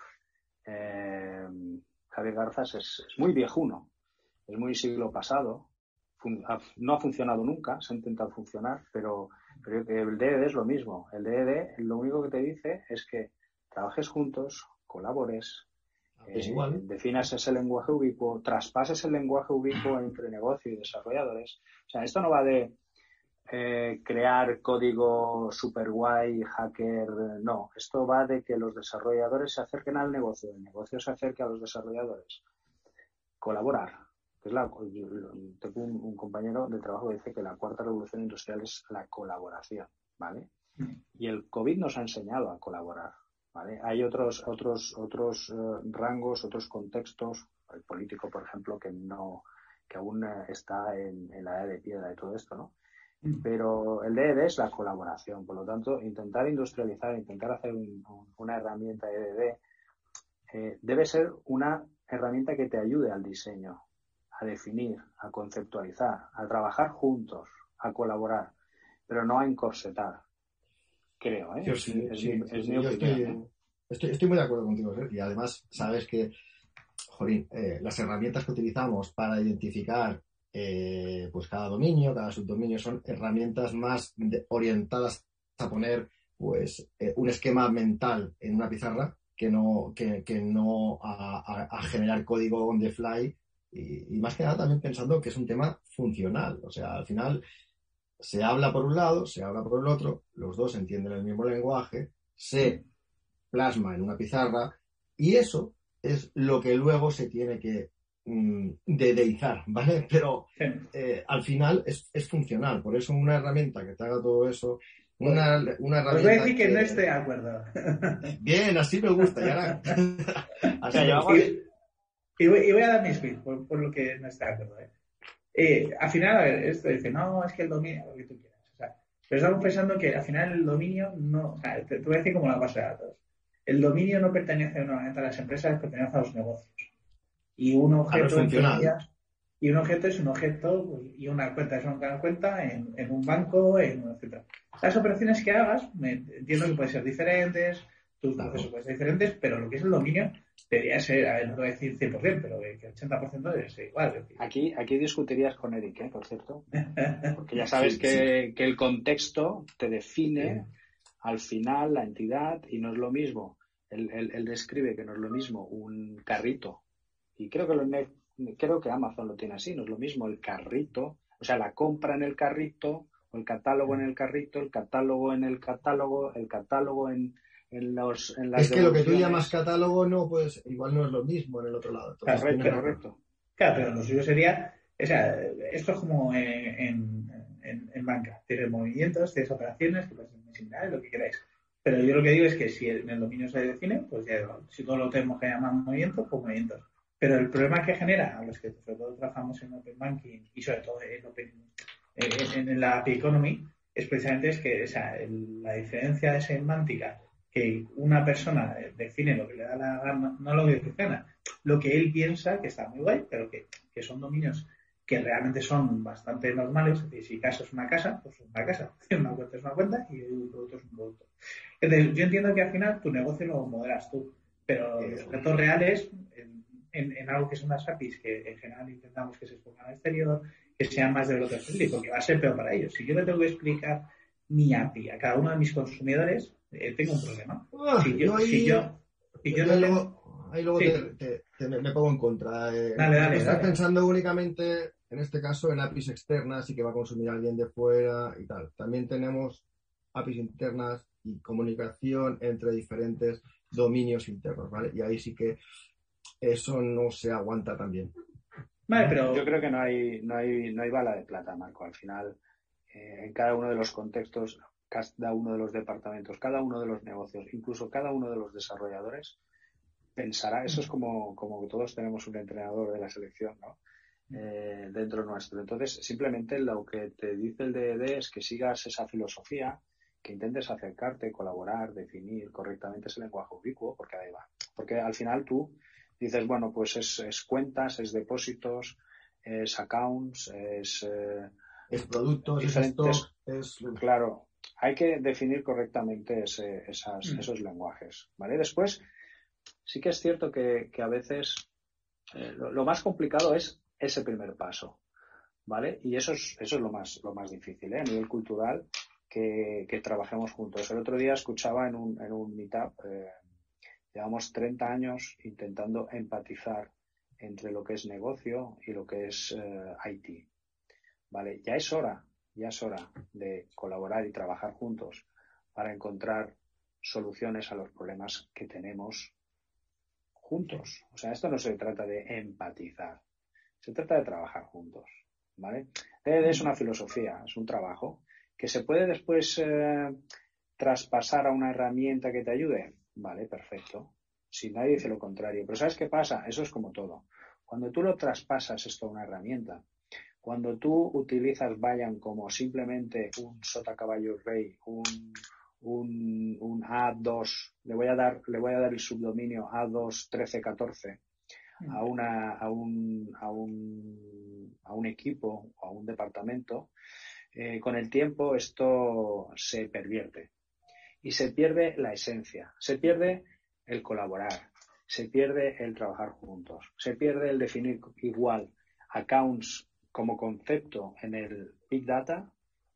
eh, Javier Garzas, es, es muy viejuno, es muy siglo pasado, no ha funcionado nunca, se ha intentado funcionar, pero, pero el DED es lo mismo. El DED lo único que te dice es que trabajes juntos, colabores, Es eh, igual. definas ese lenguaje ubicuo, traspases el lenguaje ubicuo entre negocio y desarrolladores. O sea, esto no va de eh, crear código super guay, hacker, no. Esto va de que los desarrolladores se acerquen al negocio, el negocio se acerque a los desarrolladores. Colaborar. Que es la, yo- tengo un, un compañero de trabajo que dice que la cuarta revolución industrial es la colaboración, ¿vale? Y el COVID nos ha enseñado a colaborar. ¿vale? Hay otros, otros, otros eh, rangos, otros contextos, el político, por ejemplo, que no, que aún eh, está en, en la edad de piedra y todo esto, ¿no? Pero el DED es la colaboración, por lo tanto, intentar industrializar, intentar hacer un- un- una herramienta de DED eh, debe ser una herramienta que te ayude al diseño, a definir, a conceptualizar, a trabajar juntos, a colaborar, pero no a encorsetar. Creo, ¿eh? Yo sí, es sí, mi- sí, es yo estoy, ¿eh? estoy, estoy muy de acuerdo contigo, Sergio. Y además, sabes que, jolín, eh, las herramientas que utilizamos para identificar eh, pues cada dominio, cada subdominio, son herramientas más de- orientadas a poner pues eh, un esquema mental en una pizarra que no, que, que no a, a- a generar código on the fly y, y más que nada también pensando que es un tema funcional. O sea, al final se habla por un lado, se habla por el otro, los dos entienden el mismo lenguaje, se plasma en una pizarra y eso es lo que luego se tiene que mm, dedeizar, [LAUGHS] ¿vale? Pero eh, al final es, es funcional, por eso una herramienta que te haga todo eso, una, una Os voy a herramienta decir que no estoy de acuerdo. Bien, así me gusta, y ahora... [LAUGHS] así Ya, me llevamos- gusta. Y, voy, y voy a dar mi speed por, por lo que no estoy de acuerdo. ¿eh? Eh, al final, a ver, esto dice, no, es que el dominio, lo que tú quieras. O sea, pero estamos pensando que al final el dominio no, o sea, te, te voy a decir como la base de datos. El dominio no pertenece normalmente a las empresas, pertenece a los negocios. Y un objeto, Y un objeto es un objeto pues, y una cuenta es una cuenta en, un banco, en etc. Las operaciones que hagas, me, entiendo que pueden ser diferentes, tus procesos pueden ser diferentes, pero lo que es el dominio debería ser, a ver, no te voy a decir 100%, pero que el 80% debe ser igual. Aquí, aquí discutirías con Eric, ¿eh? por cierto. [LAUGHS] Porque ya sabes que, que, el contexto te define al final la entidad y no es lo mismo. Él, él, describe que no es lo mismo un carrito. Y creo que, lo, creo que Amazon lo tiene así, no es lo mismo el carrito, o sea, la compra en el carrito, o el catálogo en el carrito, el catálogo en el catálogo, el catálogo en, en, los, en las Es que lo que tú llamas catálogo no, pues igual no es lo mismo en el otro lado. correcto, correcto. Claro, pero lo suyo sería, o sea, esto es como en, en, banca. Tienes movimientos, tienes operaciones que pueden ser muy similares, lo que queráis. Pero yo lo que digo es que si en el dominio se define, pues ya, si todo lo tenemos que llamar movimientos, pues movimientos. Pero el problema que genera a los que sobre todo trabajamos en Open Banking y sobre todo en, open, en, la API Economy es precisamente es que o sea, la diferencia de semántica que una persona define lo que le da la gana, no lo que funciona, lo que él piensa que está muy guay, pero que, que son dominios que realmente son bastante normales. Es decir, si casa es una casa, pues es una casa. [LAUGHS] Una cuenta es una cuenta y un producto es un producto. Entonces, yo entiendo que al final tu negocio lo moderas tú, pero los objetos reales, en, algo que son las APIs, que en general intentamos que se expongan al exterior, que sean más developer friendly, porque va a ser peor para ellos. Si yo le tengo que explicar mi API a cada uno de mis consumidores, eh, tengo un problema. Ah, si yo, si yo, si yo luego, ahí luego te, me, pongo en contra. Eh, dale, dale, estás pensando únicamente en este caso en APIs externas y que va a consumir alguien de fuera y tal. También tenemos APIs internas y comunicación entre diferentes dominios internos, ¿vale? Y ahí sí que eso no se aguanta también. Vale, pero yo creo que no hay, no hay, no hay bala de plata, Marco. Al final, eh, en cada uno de los contextos, cada uno de los departamentos, cada uno de los negocios, incluso cada uno de los desarrolladores, pensará, eso es como, como que todos tenemos un entrenador de la selección, ¿no? Eh, dentro nuestro. Entonces, simplemente lo que te dice el DED es que sigas esa filosofía, que intentes acercarte, colaborar, definir correctamente ese lenguaje ubicuo, porque ahí va. Porque al final tú dices, bueno, pues es, cuentas, es depósitos, es accounts, es... Eh, es productos, diferentes, es Claro, hay que definir correctamente ese, esas, mm. esos lenguajes, ¿vale? Después, sí que es cierto que, a veces eh, lo, más complicado es ese primer paso, ¿vale? Y eso es, eso es lo más, lo más difícil, ¿eh? A nivel cultural, que, que trabajemos juntos. El otro día escuchaba en un, en un meetup, eh, llevamos 30 años intentando empatizar entre lo que es negocio y lo que es eh, IT. ¿Vale? Ya es hora, ya es hora de colaborar y trabajar juntos para encontrar soluciones a los problemas que tenemos juntos. O sea, esto no se trata de empatizar, se trata de trabajar juntos, ¿vale? Es una filosofía, es un trabajo que se puede después eh, traspasar a una herramienta que te ayude. Vale, perfecto. Si nadie dice lo contrario. Pero ¿sabes qué pasa? Eso es como todo. Cuando tú lo traspasas esto a una herramienta, cuando tú utilizas Vayan como simplemente un sota caballo rey, un, un, un A2, le voy a dar, le voy a dar el subdominio A2 13 14 a, una, a, un, a, un, a un equipo o a un departamento, eh, con el tiempo esto se pervierte. Y se pierde la esencia, se pierde el colaborar, se pierde el trabajar juntos, se pierde el definir igual accounts como concepto en el Big Data,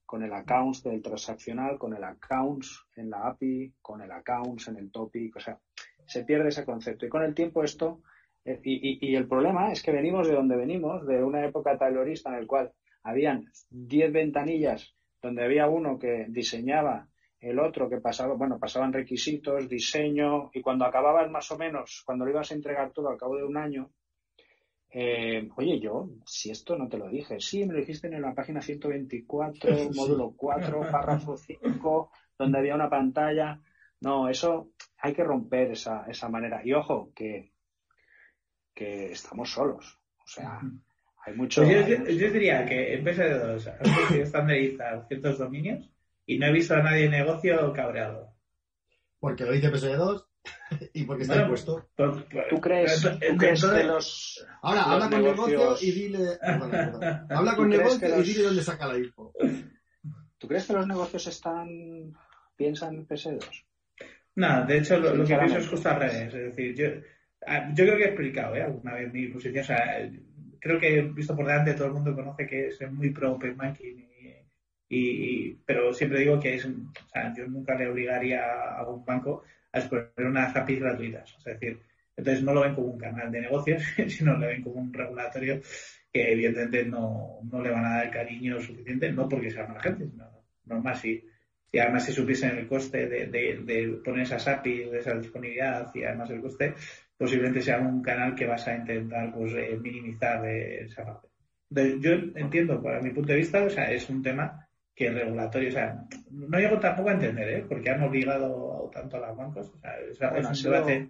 con el accounts del transaccional, con el accounts en la API, con el accounts en el topic, o sea, se pierde ese concepto. Y con el tiempo esto eh, y, el problema es que venimos de donde venimos, de una época taylorista en el cual habían 10 ventanillas donde había uno que diseñaba, el otro que pasaba, bueno, pasaban requisitos, diseño, y cuando acababas más o menos, cuando lo ibas a entregar todo al cabo de un año, eh, oye, yo, si esto no te lo dije, sí, me lo dijiste en la página 124, módulo 4, párrafo 5, donde había una pantalla. No, eso hay que romper esa, esa manera. Y ojo, que que estamos solos. O sea, hay mucho. Pues yo, diría que en PSD2 han conseguido estandarizar ciertos dominios y no he visto a nadie en negocio cabreado. Porque lo dice PSD2. [LAUGHS] y porque está impuesto. Pues, ¿Tú crees, ¿tú crees que los. Ahora, habla con negocio y dile. [LAUGHS] habla con negocio y dile dónde saca la info. ¿Tú crees que los negocios están. piensan en PS2? No, de hecho, lo, que pienso es justo al revés. Es decir, yo, yo creo que he explicado ¿eh? alguna vez mi posición. O sea, creo que visto por delante todo el mundo conoce que es muy pro open banking y, pero siempre digo que es, o sea, yo nunca le obligaría a un banco a exponer unas APIs gratuitas. Es decir, entonces no lo ven como un canal de negocios, [LAUGHS] sino lo ven como un regulatorio que evidentemente no, no le van a dar cariño suficiente, no porque sea mala gente, sino normal si, si además se supiesen el coste de, de, poner esas APIs, de esa disponibilidad y además el coste, posiblemente sea un canal que vas a intentar pues, eh, minimizar esa parte. yo entiendo, para mi punto de vista, o sea, es un tema que regulatorio, o sea, no llego tampoco a entender, ¿eh? Porque han obligado tanto a los bancos, o sea, es, un debate.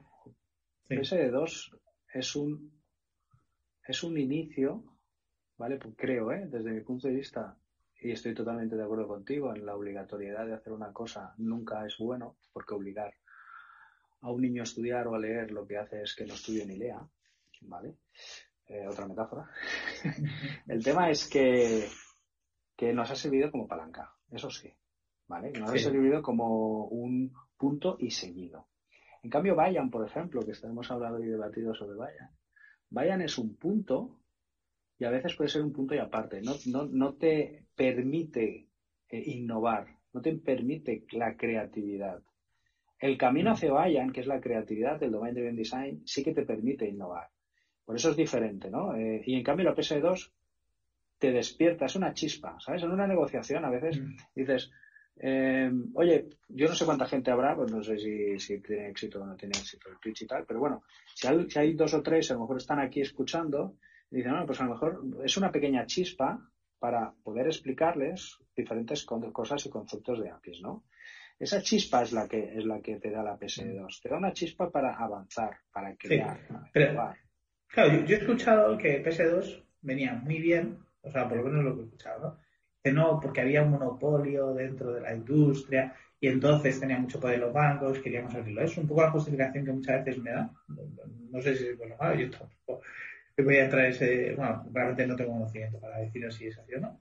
PSD2 es un es un inicio, ¿vale? Pues creo, ¿eh? Desde mi punto de vista, y estoy totalmente de acuerdo contigo, en la obligatoriedad de hacer una cosa nunca es bueno, porque obligar a un niño a estudiar o a leer lo que hace es que no estudie ni lea, ¿vale? Eh, otra metáfora. [LAUGHS] El tema es que que nos ha servido como palanca, eso sí, ¿vale? Nos ha servido como un punto y seguido. En cambio, Vayan, por ejemplo, que hemos hablado y debatido sobre Vayan, Vayan es un punto y a veces puede ser un punto y aparte. No, no, te permite eh, innovar, no te permite la creatividad. El camino hacia Vayan, que es la creatividad del Domain Driven Design, sí que te permite innovar. Por eso es diferente, ¿no? Eh, y en cambio la PS2 te despierta, es una chispa, ¿sabes? En una negociación a veces mm. dices, eh, oye, yo no sé cuánta gente habrá, pues no sé si, tiene éxito o no tiene éxito el Twitch y tal, pero bueno, si hay, dos o tres, a lo mejor están aquí escuchando, y dicen, bueno, pues a lo mejor es una pequeña chispa para poder explicarles diferentes cosas y conceptos de APIs, ¿no? Esa chispa es la que es la que te da la PS2. Te da una chispa para avanzar, para crear. claro, yo, yo, he escuchado que PS2 venía muy bien o sea, por lo menos lo que he escuchado, ¿no? No, porque había un monopolio dentro de la industria y entonces tenía mucho poder los bancos, queríamos abrirlo. Es un poco la justificación que muchas veces me da. No sé si es bueno yo tampoco voy a traer ese, bueno, realmente no tengo conocimiento para decir si es así o no.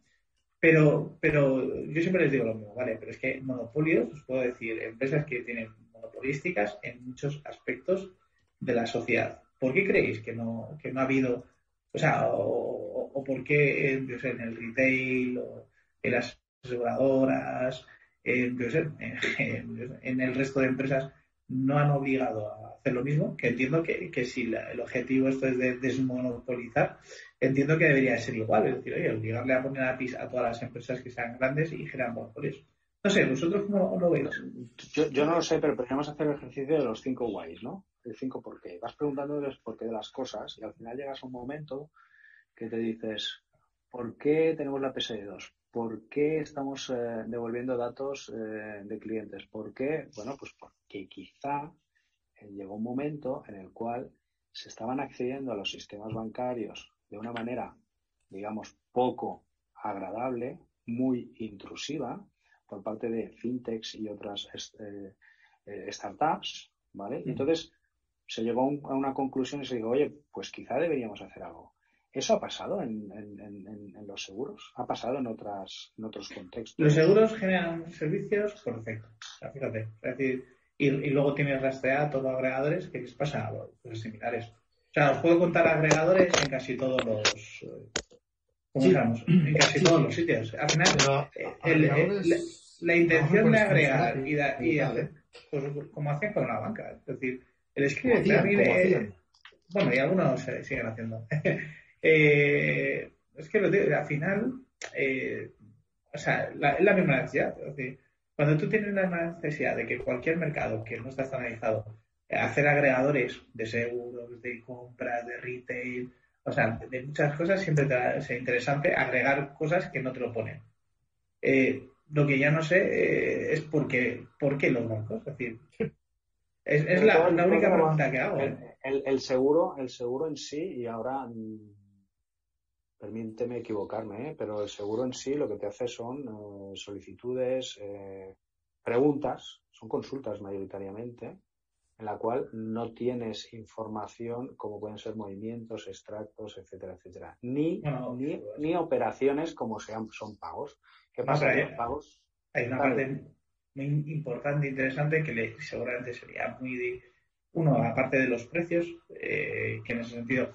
Pero, pero yo siempre les digo lo mismo, ¿vale? Pero es que monopolios, os puedo decir, empresas que tienen monopolísticas en muchos aspectos de la sociedad. ¿Por qué creéis que no, que no ha habido, o sea, o, o, por qué en, el retail o en las aseguradoras, [LAUGHS] en, el resto de empresas no han obligado a hacer lo mismo, que entiendo que, si el objetivo esto es de desmonopolizar, entiendo que debería ser igual, es decir, oye, obligarle a poner a PIS a todas las empresas que sean grandes y generan monopolios. No sé, ¿vosotros cómo lo veis? Yo, no lo sé, pero podríamos hacer el ejercicio de los cinco guays, ¿no? El cinco por qué. Vas preguntando el por qué de las cosas y al final llegas a un momento que te dices, ¿por qué tenemos la PS2? ¿Por qué estamos eh, devolviendo datos eh, de clientes? ¿Por qué? Bueno, pues porque quizá eh, llegó un momento en el cual se estaban accediendo a los sistemas bancarios de una manera, digamos, poco agradable, muy intrusiva, por parte de fintechs y otras startups, ¿vale? Y entonces se llegó a una conclusión y se dijo, oye, pues quizá deberíamos hacer algo. ¿Eso ha pasado en, los seguros? ¿Ha pasado en, otras, en otros contextos? Los seguros generan servicios perfecto. fíjate. Es decir, y, luego tienes rastrear todos los agregadores que les pasa a los similares. O sea, os puedo contar agregadores en casi todos los. ¿Cómo En casi todos los sitios. Al final, eh, la, intención de agregar y, hacer, pues como hacen con la banca. Es decir, el escribe. Bueno, y algunos siguen haciendo. [LAUGHS] Eh, es que lo digo, al final, eh, o sea, es la misma necesidad. cuando tú tienes la necesidad de que cualquier mercado que no está estandarizado, eh, hacer agregadores de seguros, de compras, de retail, o sea, de muchas cosas, siempre te es interesante agregar cosas que no te lo ponen. lo que ya no sé es por qué, por qué los bancos. Es decir, es, la, única pregunta que hago. El, el, seguro, el seguro en sí, y ahora mm, permíteme equivocarme, ¿eh? pero el seguro en sí lo que te hace son eh, solicitudes, eh, preguntas, son consultas mayoritariamente, en la cual no tienes información como pueden ser movimientos, extractos, etcétera, etcétera. Ni, ni, ni, operaciones como sean, son pagos. ¿Qué pasa con los pagos? Hay una parte muy importante e interesante que seguramente sería muy de, uno, aparte de los precios, eh, que en ese sentido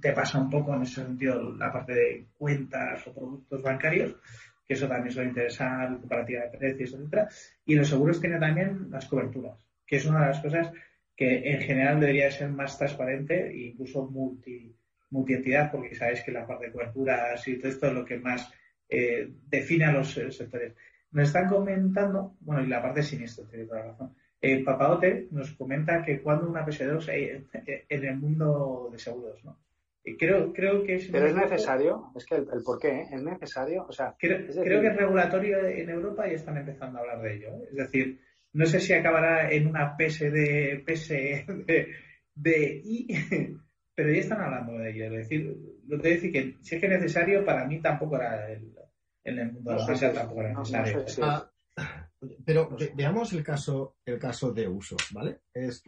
te pasa un poco en ese sentido la parte de cuentas o productos bancarios, que eso también suele interesar, comparativa de precios, etcétera. Y los seguros tiene también las coberturas, que es una de las cosas que en general debería ser más transparente e incluso multi, multientidad, porque sabéis que la parte de coberturas y todo esto es lo que más eh, define a los eh, sectores. Nos están comentando, bueno, y la parte de siniestro, tiene toda la razón. Eh, Papaote nos comenta que cuando una PS2 en el mundo de seguros, ¿no? Creo, creo que es. Pero es necesario, es que el, por qué, ¿eh? es necesario. O sea, creo, creo que es regulatorio en Europa y están empezando a hablar de ello. ¿eh? Es decir, no sé si acabará en una PSD, de I, [LAUGHS] pero ya están hablando de ello. Es decir, lo que decir que si es que es necesario, para mí tampoco era el, en el mundo de la empresa tampoco era necesario. Ah, pero veamos el caso, el caso de uso, ¿vale? Es,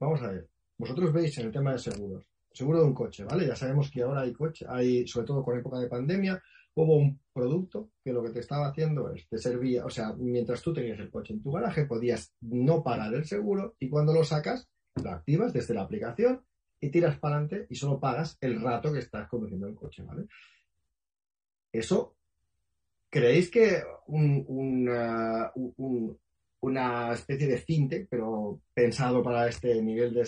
vamos a ver, vosotros veis en el tema de seguros seguro de un coche, ¿vale? Ya sabemos que ahora hay coche, hay, sobre todo con época de pandemia, hubo un producto que lo que te estaba haciendo es, te servía, o sea, mientras tú tenías el coche en tu garaje, podías no pagar el seguro y cuando lo sacas, lo activas desde la aplicación y tiras para adelante y solo pagas el rato que estás conduciendo el coche, ¿vale? Eso, ¿creéis que un, un, una especie de fintech, pero pensado para este nivel de,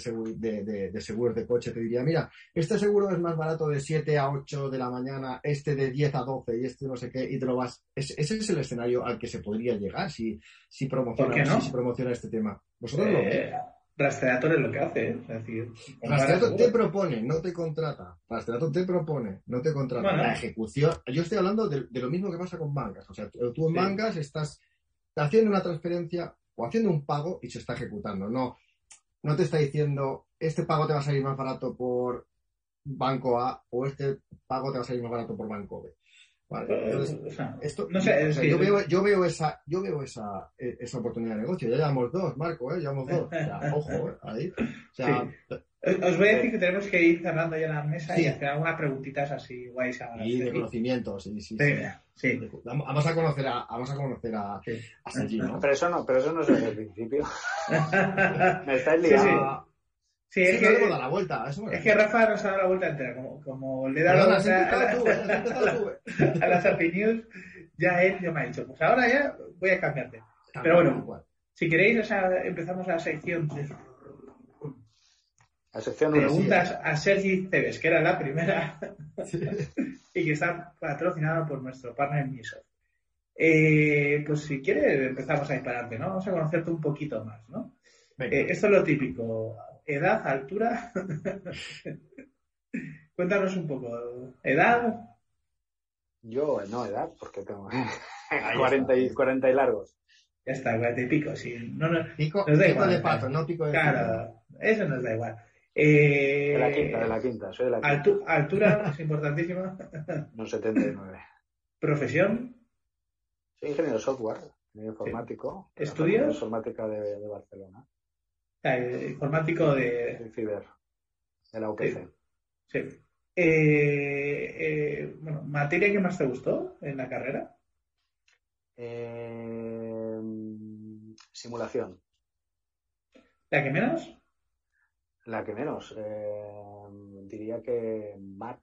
seguros de coche, te diría, mira, este seguro es más barato de 7 a 8 de la mañana, este de 10 a 12 y este no sé qué, y te lo vas. ese es el escenario al que se podría llegar si, si, promociona, si, promociona este tema. ¿Vosotros lo eh, Rastreator es lo que hace, es decir... Rastreator te propone, no te contrata. Rastreator te propone, no te contrata. La ejecución... Yo estoy hablando de, lo mismo que pasa con bancas. O sea, tú en bancas estás haciendo una transferencia o haciendo un pago y se está ejecutando. No, no te está diciendo este pago te va a salir más barato por banco A o este pago te va a salir más barato por banco B. esto, no sé, yo, veo, yo, veo, esa, yo veo esa, e, esa oportunidad de negocio. Ya llevamos dos, Marco, ¿eh? llevamos dos. [LAUGHS] ojo, ¿eh? ahí. O sea, os voy a decir que tenemos que ir cerrando ya la mesa y hacer algunas preguntitas así guays. A y de conocimientos, sí, sí, sí. Vamos a conocer a, vamos a conocer a, a Sergi, ¿no? Pero eso no, pero eso no es desde el principio. [LAUGHS] Me estáis liando. Sí, es, que, que la vuelta, eso es que Rafa nos ha dado la vuelta entera, como, como le da la vuelta a, a, las Happy News, ya él ya me ha dicho, pues ahora ya voy a cambiarte. Pero bueno, si queréis, o sea, empezamos la sección Preguntas a Sergi Cebes, que era la primera [LAUGHS] y que está patrocinada por nuestro partner Miso. Eh, pues si quieres empezamos a ir para adelante, ¿no? Vamos a conocerte un poquito más, ¿no? Eh, esto es lo típico. Edad, altura. [LAUGHS] Cuéntanos un poco. ¿Edad? Yo, no, edad, porque tengo [LAUGHS] 40 y, 40 y largos. Ya está, 40 y pico, sí. No, no, pico, de pato, no pico de Claro, eso nos da igual. Eh, de la quinta, de la quinta, soy de la quinta. altura es importantísima. No 79. ¿Profesión? Soy ingeniero de software, informático. ¿Estudios? Informática de, de Barcelona. Ah, eh, informático de... De Ciber, de la UPC. Sí. Eh, eh, bueno, ¿materia que más te gustó en la carrera? simulación. ¿La que menos? La que menos. Eh, diría que Mac.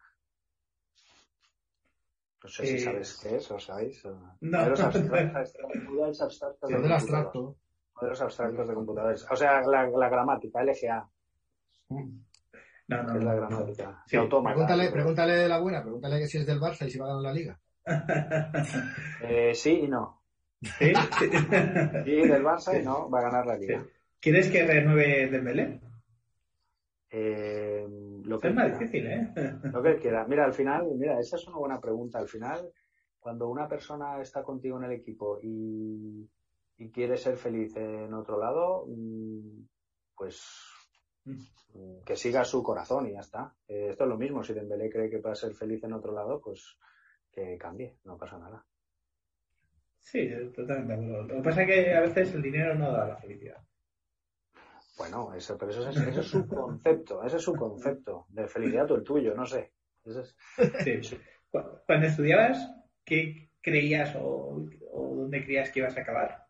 No sé si eh, sabes qué es o sabéis. No. Modelos [LAUGHS] abstractos, de abstracto. Modelos abstractos de computadores. O sea, la, la gramática, LGA. No, no. Es la gramática. Sí, pregúntale, pregúntale de la buena, pregúntale que si es del Barça y si va a ganar la liga. [LAUGHS] eh, sí y no. ¿Sí? sí, del Barça y no, va a ganar la liga. ¿Quieres que renueve Dembélé? Eh, lo que es más difícil, ¿eh? Lo que quiera. Mira, al final, mira, esa es una buena pregunta. Al final, cuando una persona está contigo en el equipo y, quiere ser feliz en otro lado, mm, pues mm, que siga su corazón y ya está. Eh, esto es lo mismo. Si Dembélé cree que puede ser feliz en otro lado, pues que cambie, no pasa nada. Sí, totalmente. Lo que pasa es que a veces el dinero no da la felicidad. Bueno, eso, pero eso es, eso es su concepto, ese es su concepto de felicidad o el tuyo, no sé. Es- Sí. Cuando estudiabas, ¿qué creías o, o dónde creías que ibas a acabar?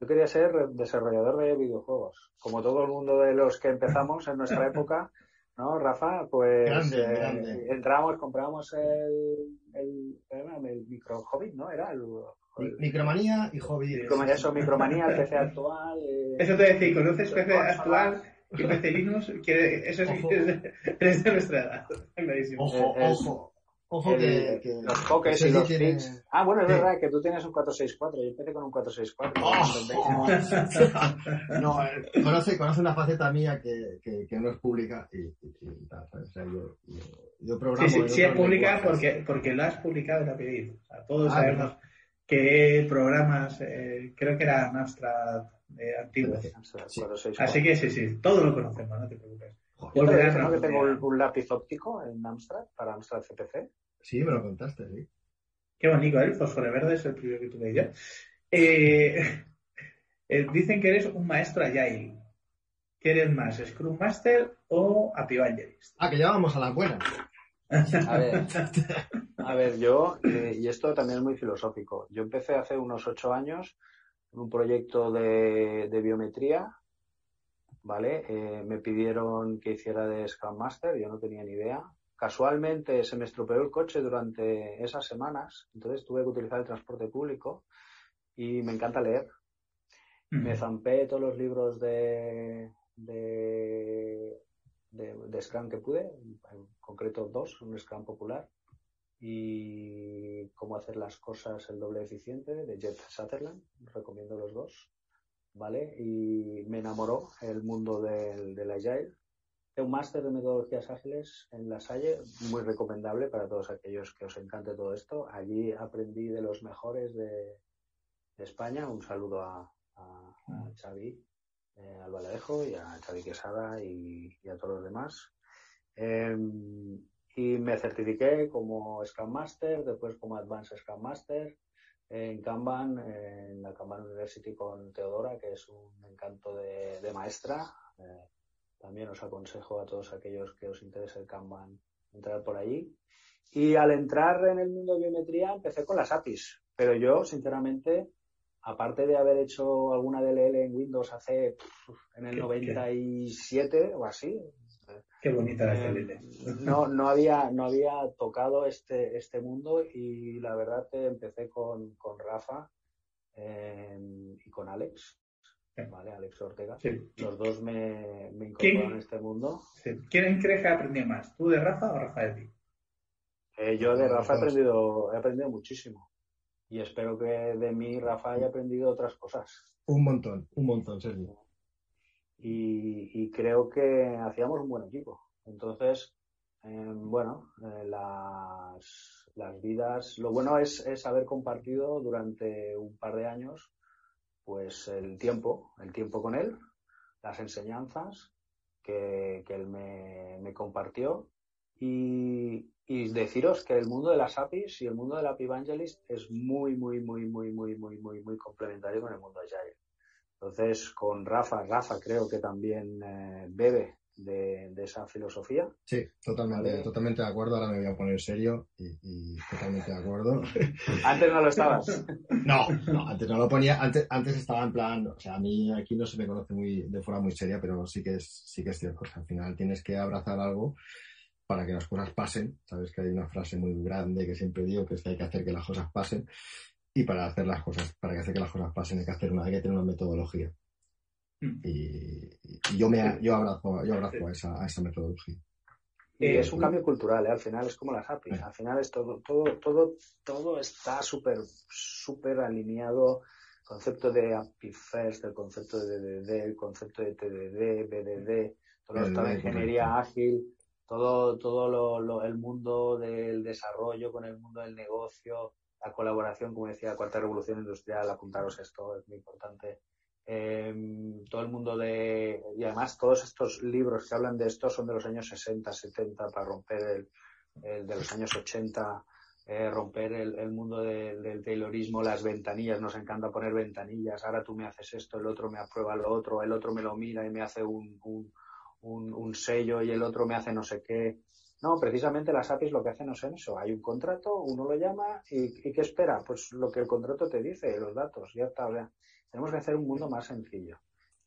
Yo quería ser desarrollador de videojuegos. Como todo el mundo de los que empezamos en nuestra época, ¿no, Rafa? Pues Grande, eh, grande. entramos, compramos el, el, era el micro Hobbit, ¿no? Era el, Micromanía y hobby. Micromanía, eso, Micromanía, el PC actual. eh, Eso te decía, ¿conoces PC actual y PC Linux? Que eso es de, es de nuestra edad. Clarísimo. Ojo, ojo. Ojo el- que, que- los pokés y los tiene- tics. Ah, bueno, es Sí. verdad que tú tienes un 464. Yo empecé con un 464. Oh. [LAUGHS] No, eh, conoce, conoce una faceta mía que, que, que no es pública y, y- y. O sea, yo, yo, yo programo Sí, sí, sí es pública porque, porque lo has publicado en Apellido. O sea, todos Ah, sabemos verdad. Qué programas, eh, creo que era Amstrad eh, antiguo. Sí. 464. Así que sí, sí, todo lo conocemos, no te preocupes. Joder, Yo te Volverás a ¿no? que tengo un, lápiz óptico en Amstrad, para Amstrad CPC. Sí, me lo contaste, sí. Qué bonito, ¿eh? el fósforo verde es el primero que tuve yo. Eh, [LAUGHS] eh, dicen que eres un maestro agile. ¿Qué eres más, Scrum Master o Happy Evangelist? Ah, que ya vamos a las buenas. A ver, a ver yo, eh, y esto también es muy filosófico. Yo empecé hace unos ocho años en un proyecto de, de biometría, ¿vale? Eh, me pidieron que hiciera de Scrum Master, yo no tenía ni idea. Casualmente se me estropeó el coche durante esas semanas, entonces tuve que utilizar el transporte público y me encanta leer. Me zampé todos los libros de, de, de, de Scrum que pude, en concreto dos, un Scrum popular y cómo hacer las cosas el doble eficiente de Jeff Sutherland, recomiendo los dos, ¿vale? Y me enamoró el mundo del, del Agile. Tengo un máster de metodologías ágiles en La Salle, muy recomendable para todos aquellos que os encante todo esto. Allí aprendí de los mejores de, de España. Un saludo a, a, a Xavi eh, Albaladejo y a Xavi Quesada y, y a todos los demás. Eh, y me certifiqué como Scrum Master, después como Advanced Scrum Master en Kanban, en la Kanban University con Teodora, que es un encanto de, de maestra. Eh, también os aconsejo a todos aquellos que os interese el Kanban entrar por allí. Y al entrar en el mundo de biometría empecé con las APIs, pero yo, sinceramente, aparte de haber hecho alguna DLL en Windows hace en el ¿Qué- 97 o así, Qué bonita la eh, CLL. no, no había, no había tocado este, este mundo y la verdad que empecé con, con Rafa eh, y con Alex. ¿vale? Alex Ortega. Sí. Los dos me, me ¿Quién? incorporaron a este mundo. Sí. ¿Quién crees que ha aprendido más? ¿Tú de Rafa o Rafa de ti? Eh, yo de Rafa he aprendido, he aprendido muchísimo. Y espero que de mí Rafa haya aprendido otras cosas. Un montón, un montón, Sergio. y, y creo que hacíamos un buen equipo. Entonces, eh, bueno, eh, las, las vidas, lo bueno es, es haber compartido durante un par de años, pues el tiempo, el tiempo con él, las enseñanzas que, que él me, me compartió y, y deciros que el mundo de las APIs y el mundo del API Evangelist es muy, muy, muy, muy, muy, muy, muy, muy complementario con el mundo Agile. Entonces, con Rafa, Rafa creo que también eh, bebe de, de, esa filosofía. Sí, totalmente, Vale. totalmente de acuerdo. Ahora me voy a poner serio y, y totalmente de acuerdo. [LAUGHS] Antes no lo estabas. No, no, antes no lo ponía, antes, antes estaba en plan, o sea, a mí aquí no se me conoce muy, de forma muy seria, pero sí que es, sí que es cierto. O sea, al final tienes que abrazar algo para que las cosas pasen. Sabes que hay una frase muy grande que siempre digo que es que hay que hacer que las cosas pasen. Y para hacer las cosas, para que hacer que las cosas pasen hay que hacer una, hay que tener una metodología. Mm. Y, y yo me yo abrazo, yo abrazo a esa, a esa metodología. Eh, es un cambio cultural, ¿eh? al final es como las APIs, al final es todo, todo, todo, todo está súper, súper alineado. Concepto de API First, el concepto de DDD, el concepto de TDD, BDD, todo esto de ingeniería ágil, todo, todo lo, el mundo del desarrollo con el mundo del negocio, la colaboración, como decía, cuarta revolución industrial, apuntaros esto, es muy importante. Em, todo el mundo de. Y además, todos estos libros que hablan de esto son de los años 60, 70, para romper el, el de los años 80. eh, romper el, mundo del taylorismo, las ventanillas, nos encanta poner ventanillas, ahora tú me haces esto, el otro me aprueba lo otro, el otro me lo mira y me hace un, un, sello y el otro me hace no sé qué. No, precisamente las APIs lo que hacen es eso. Hay un contrato, uno lo llama y, ¿qué espera? Pues lo que el contrato te dice, los datos, ya está. tenemos que hacer un mundo más sencillo.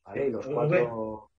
¿vale? Y los cuatro,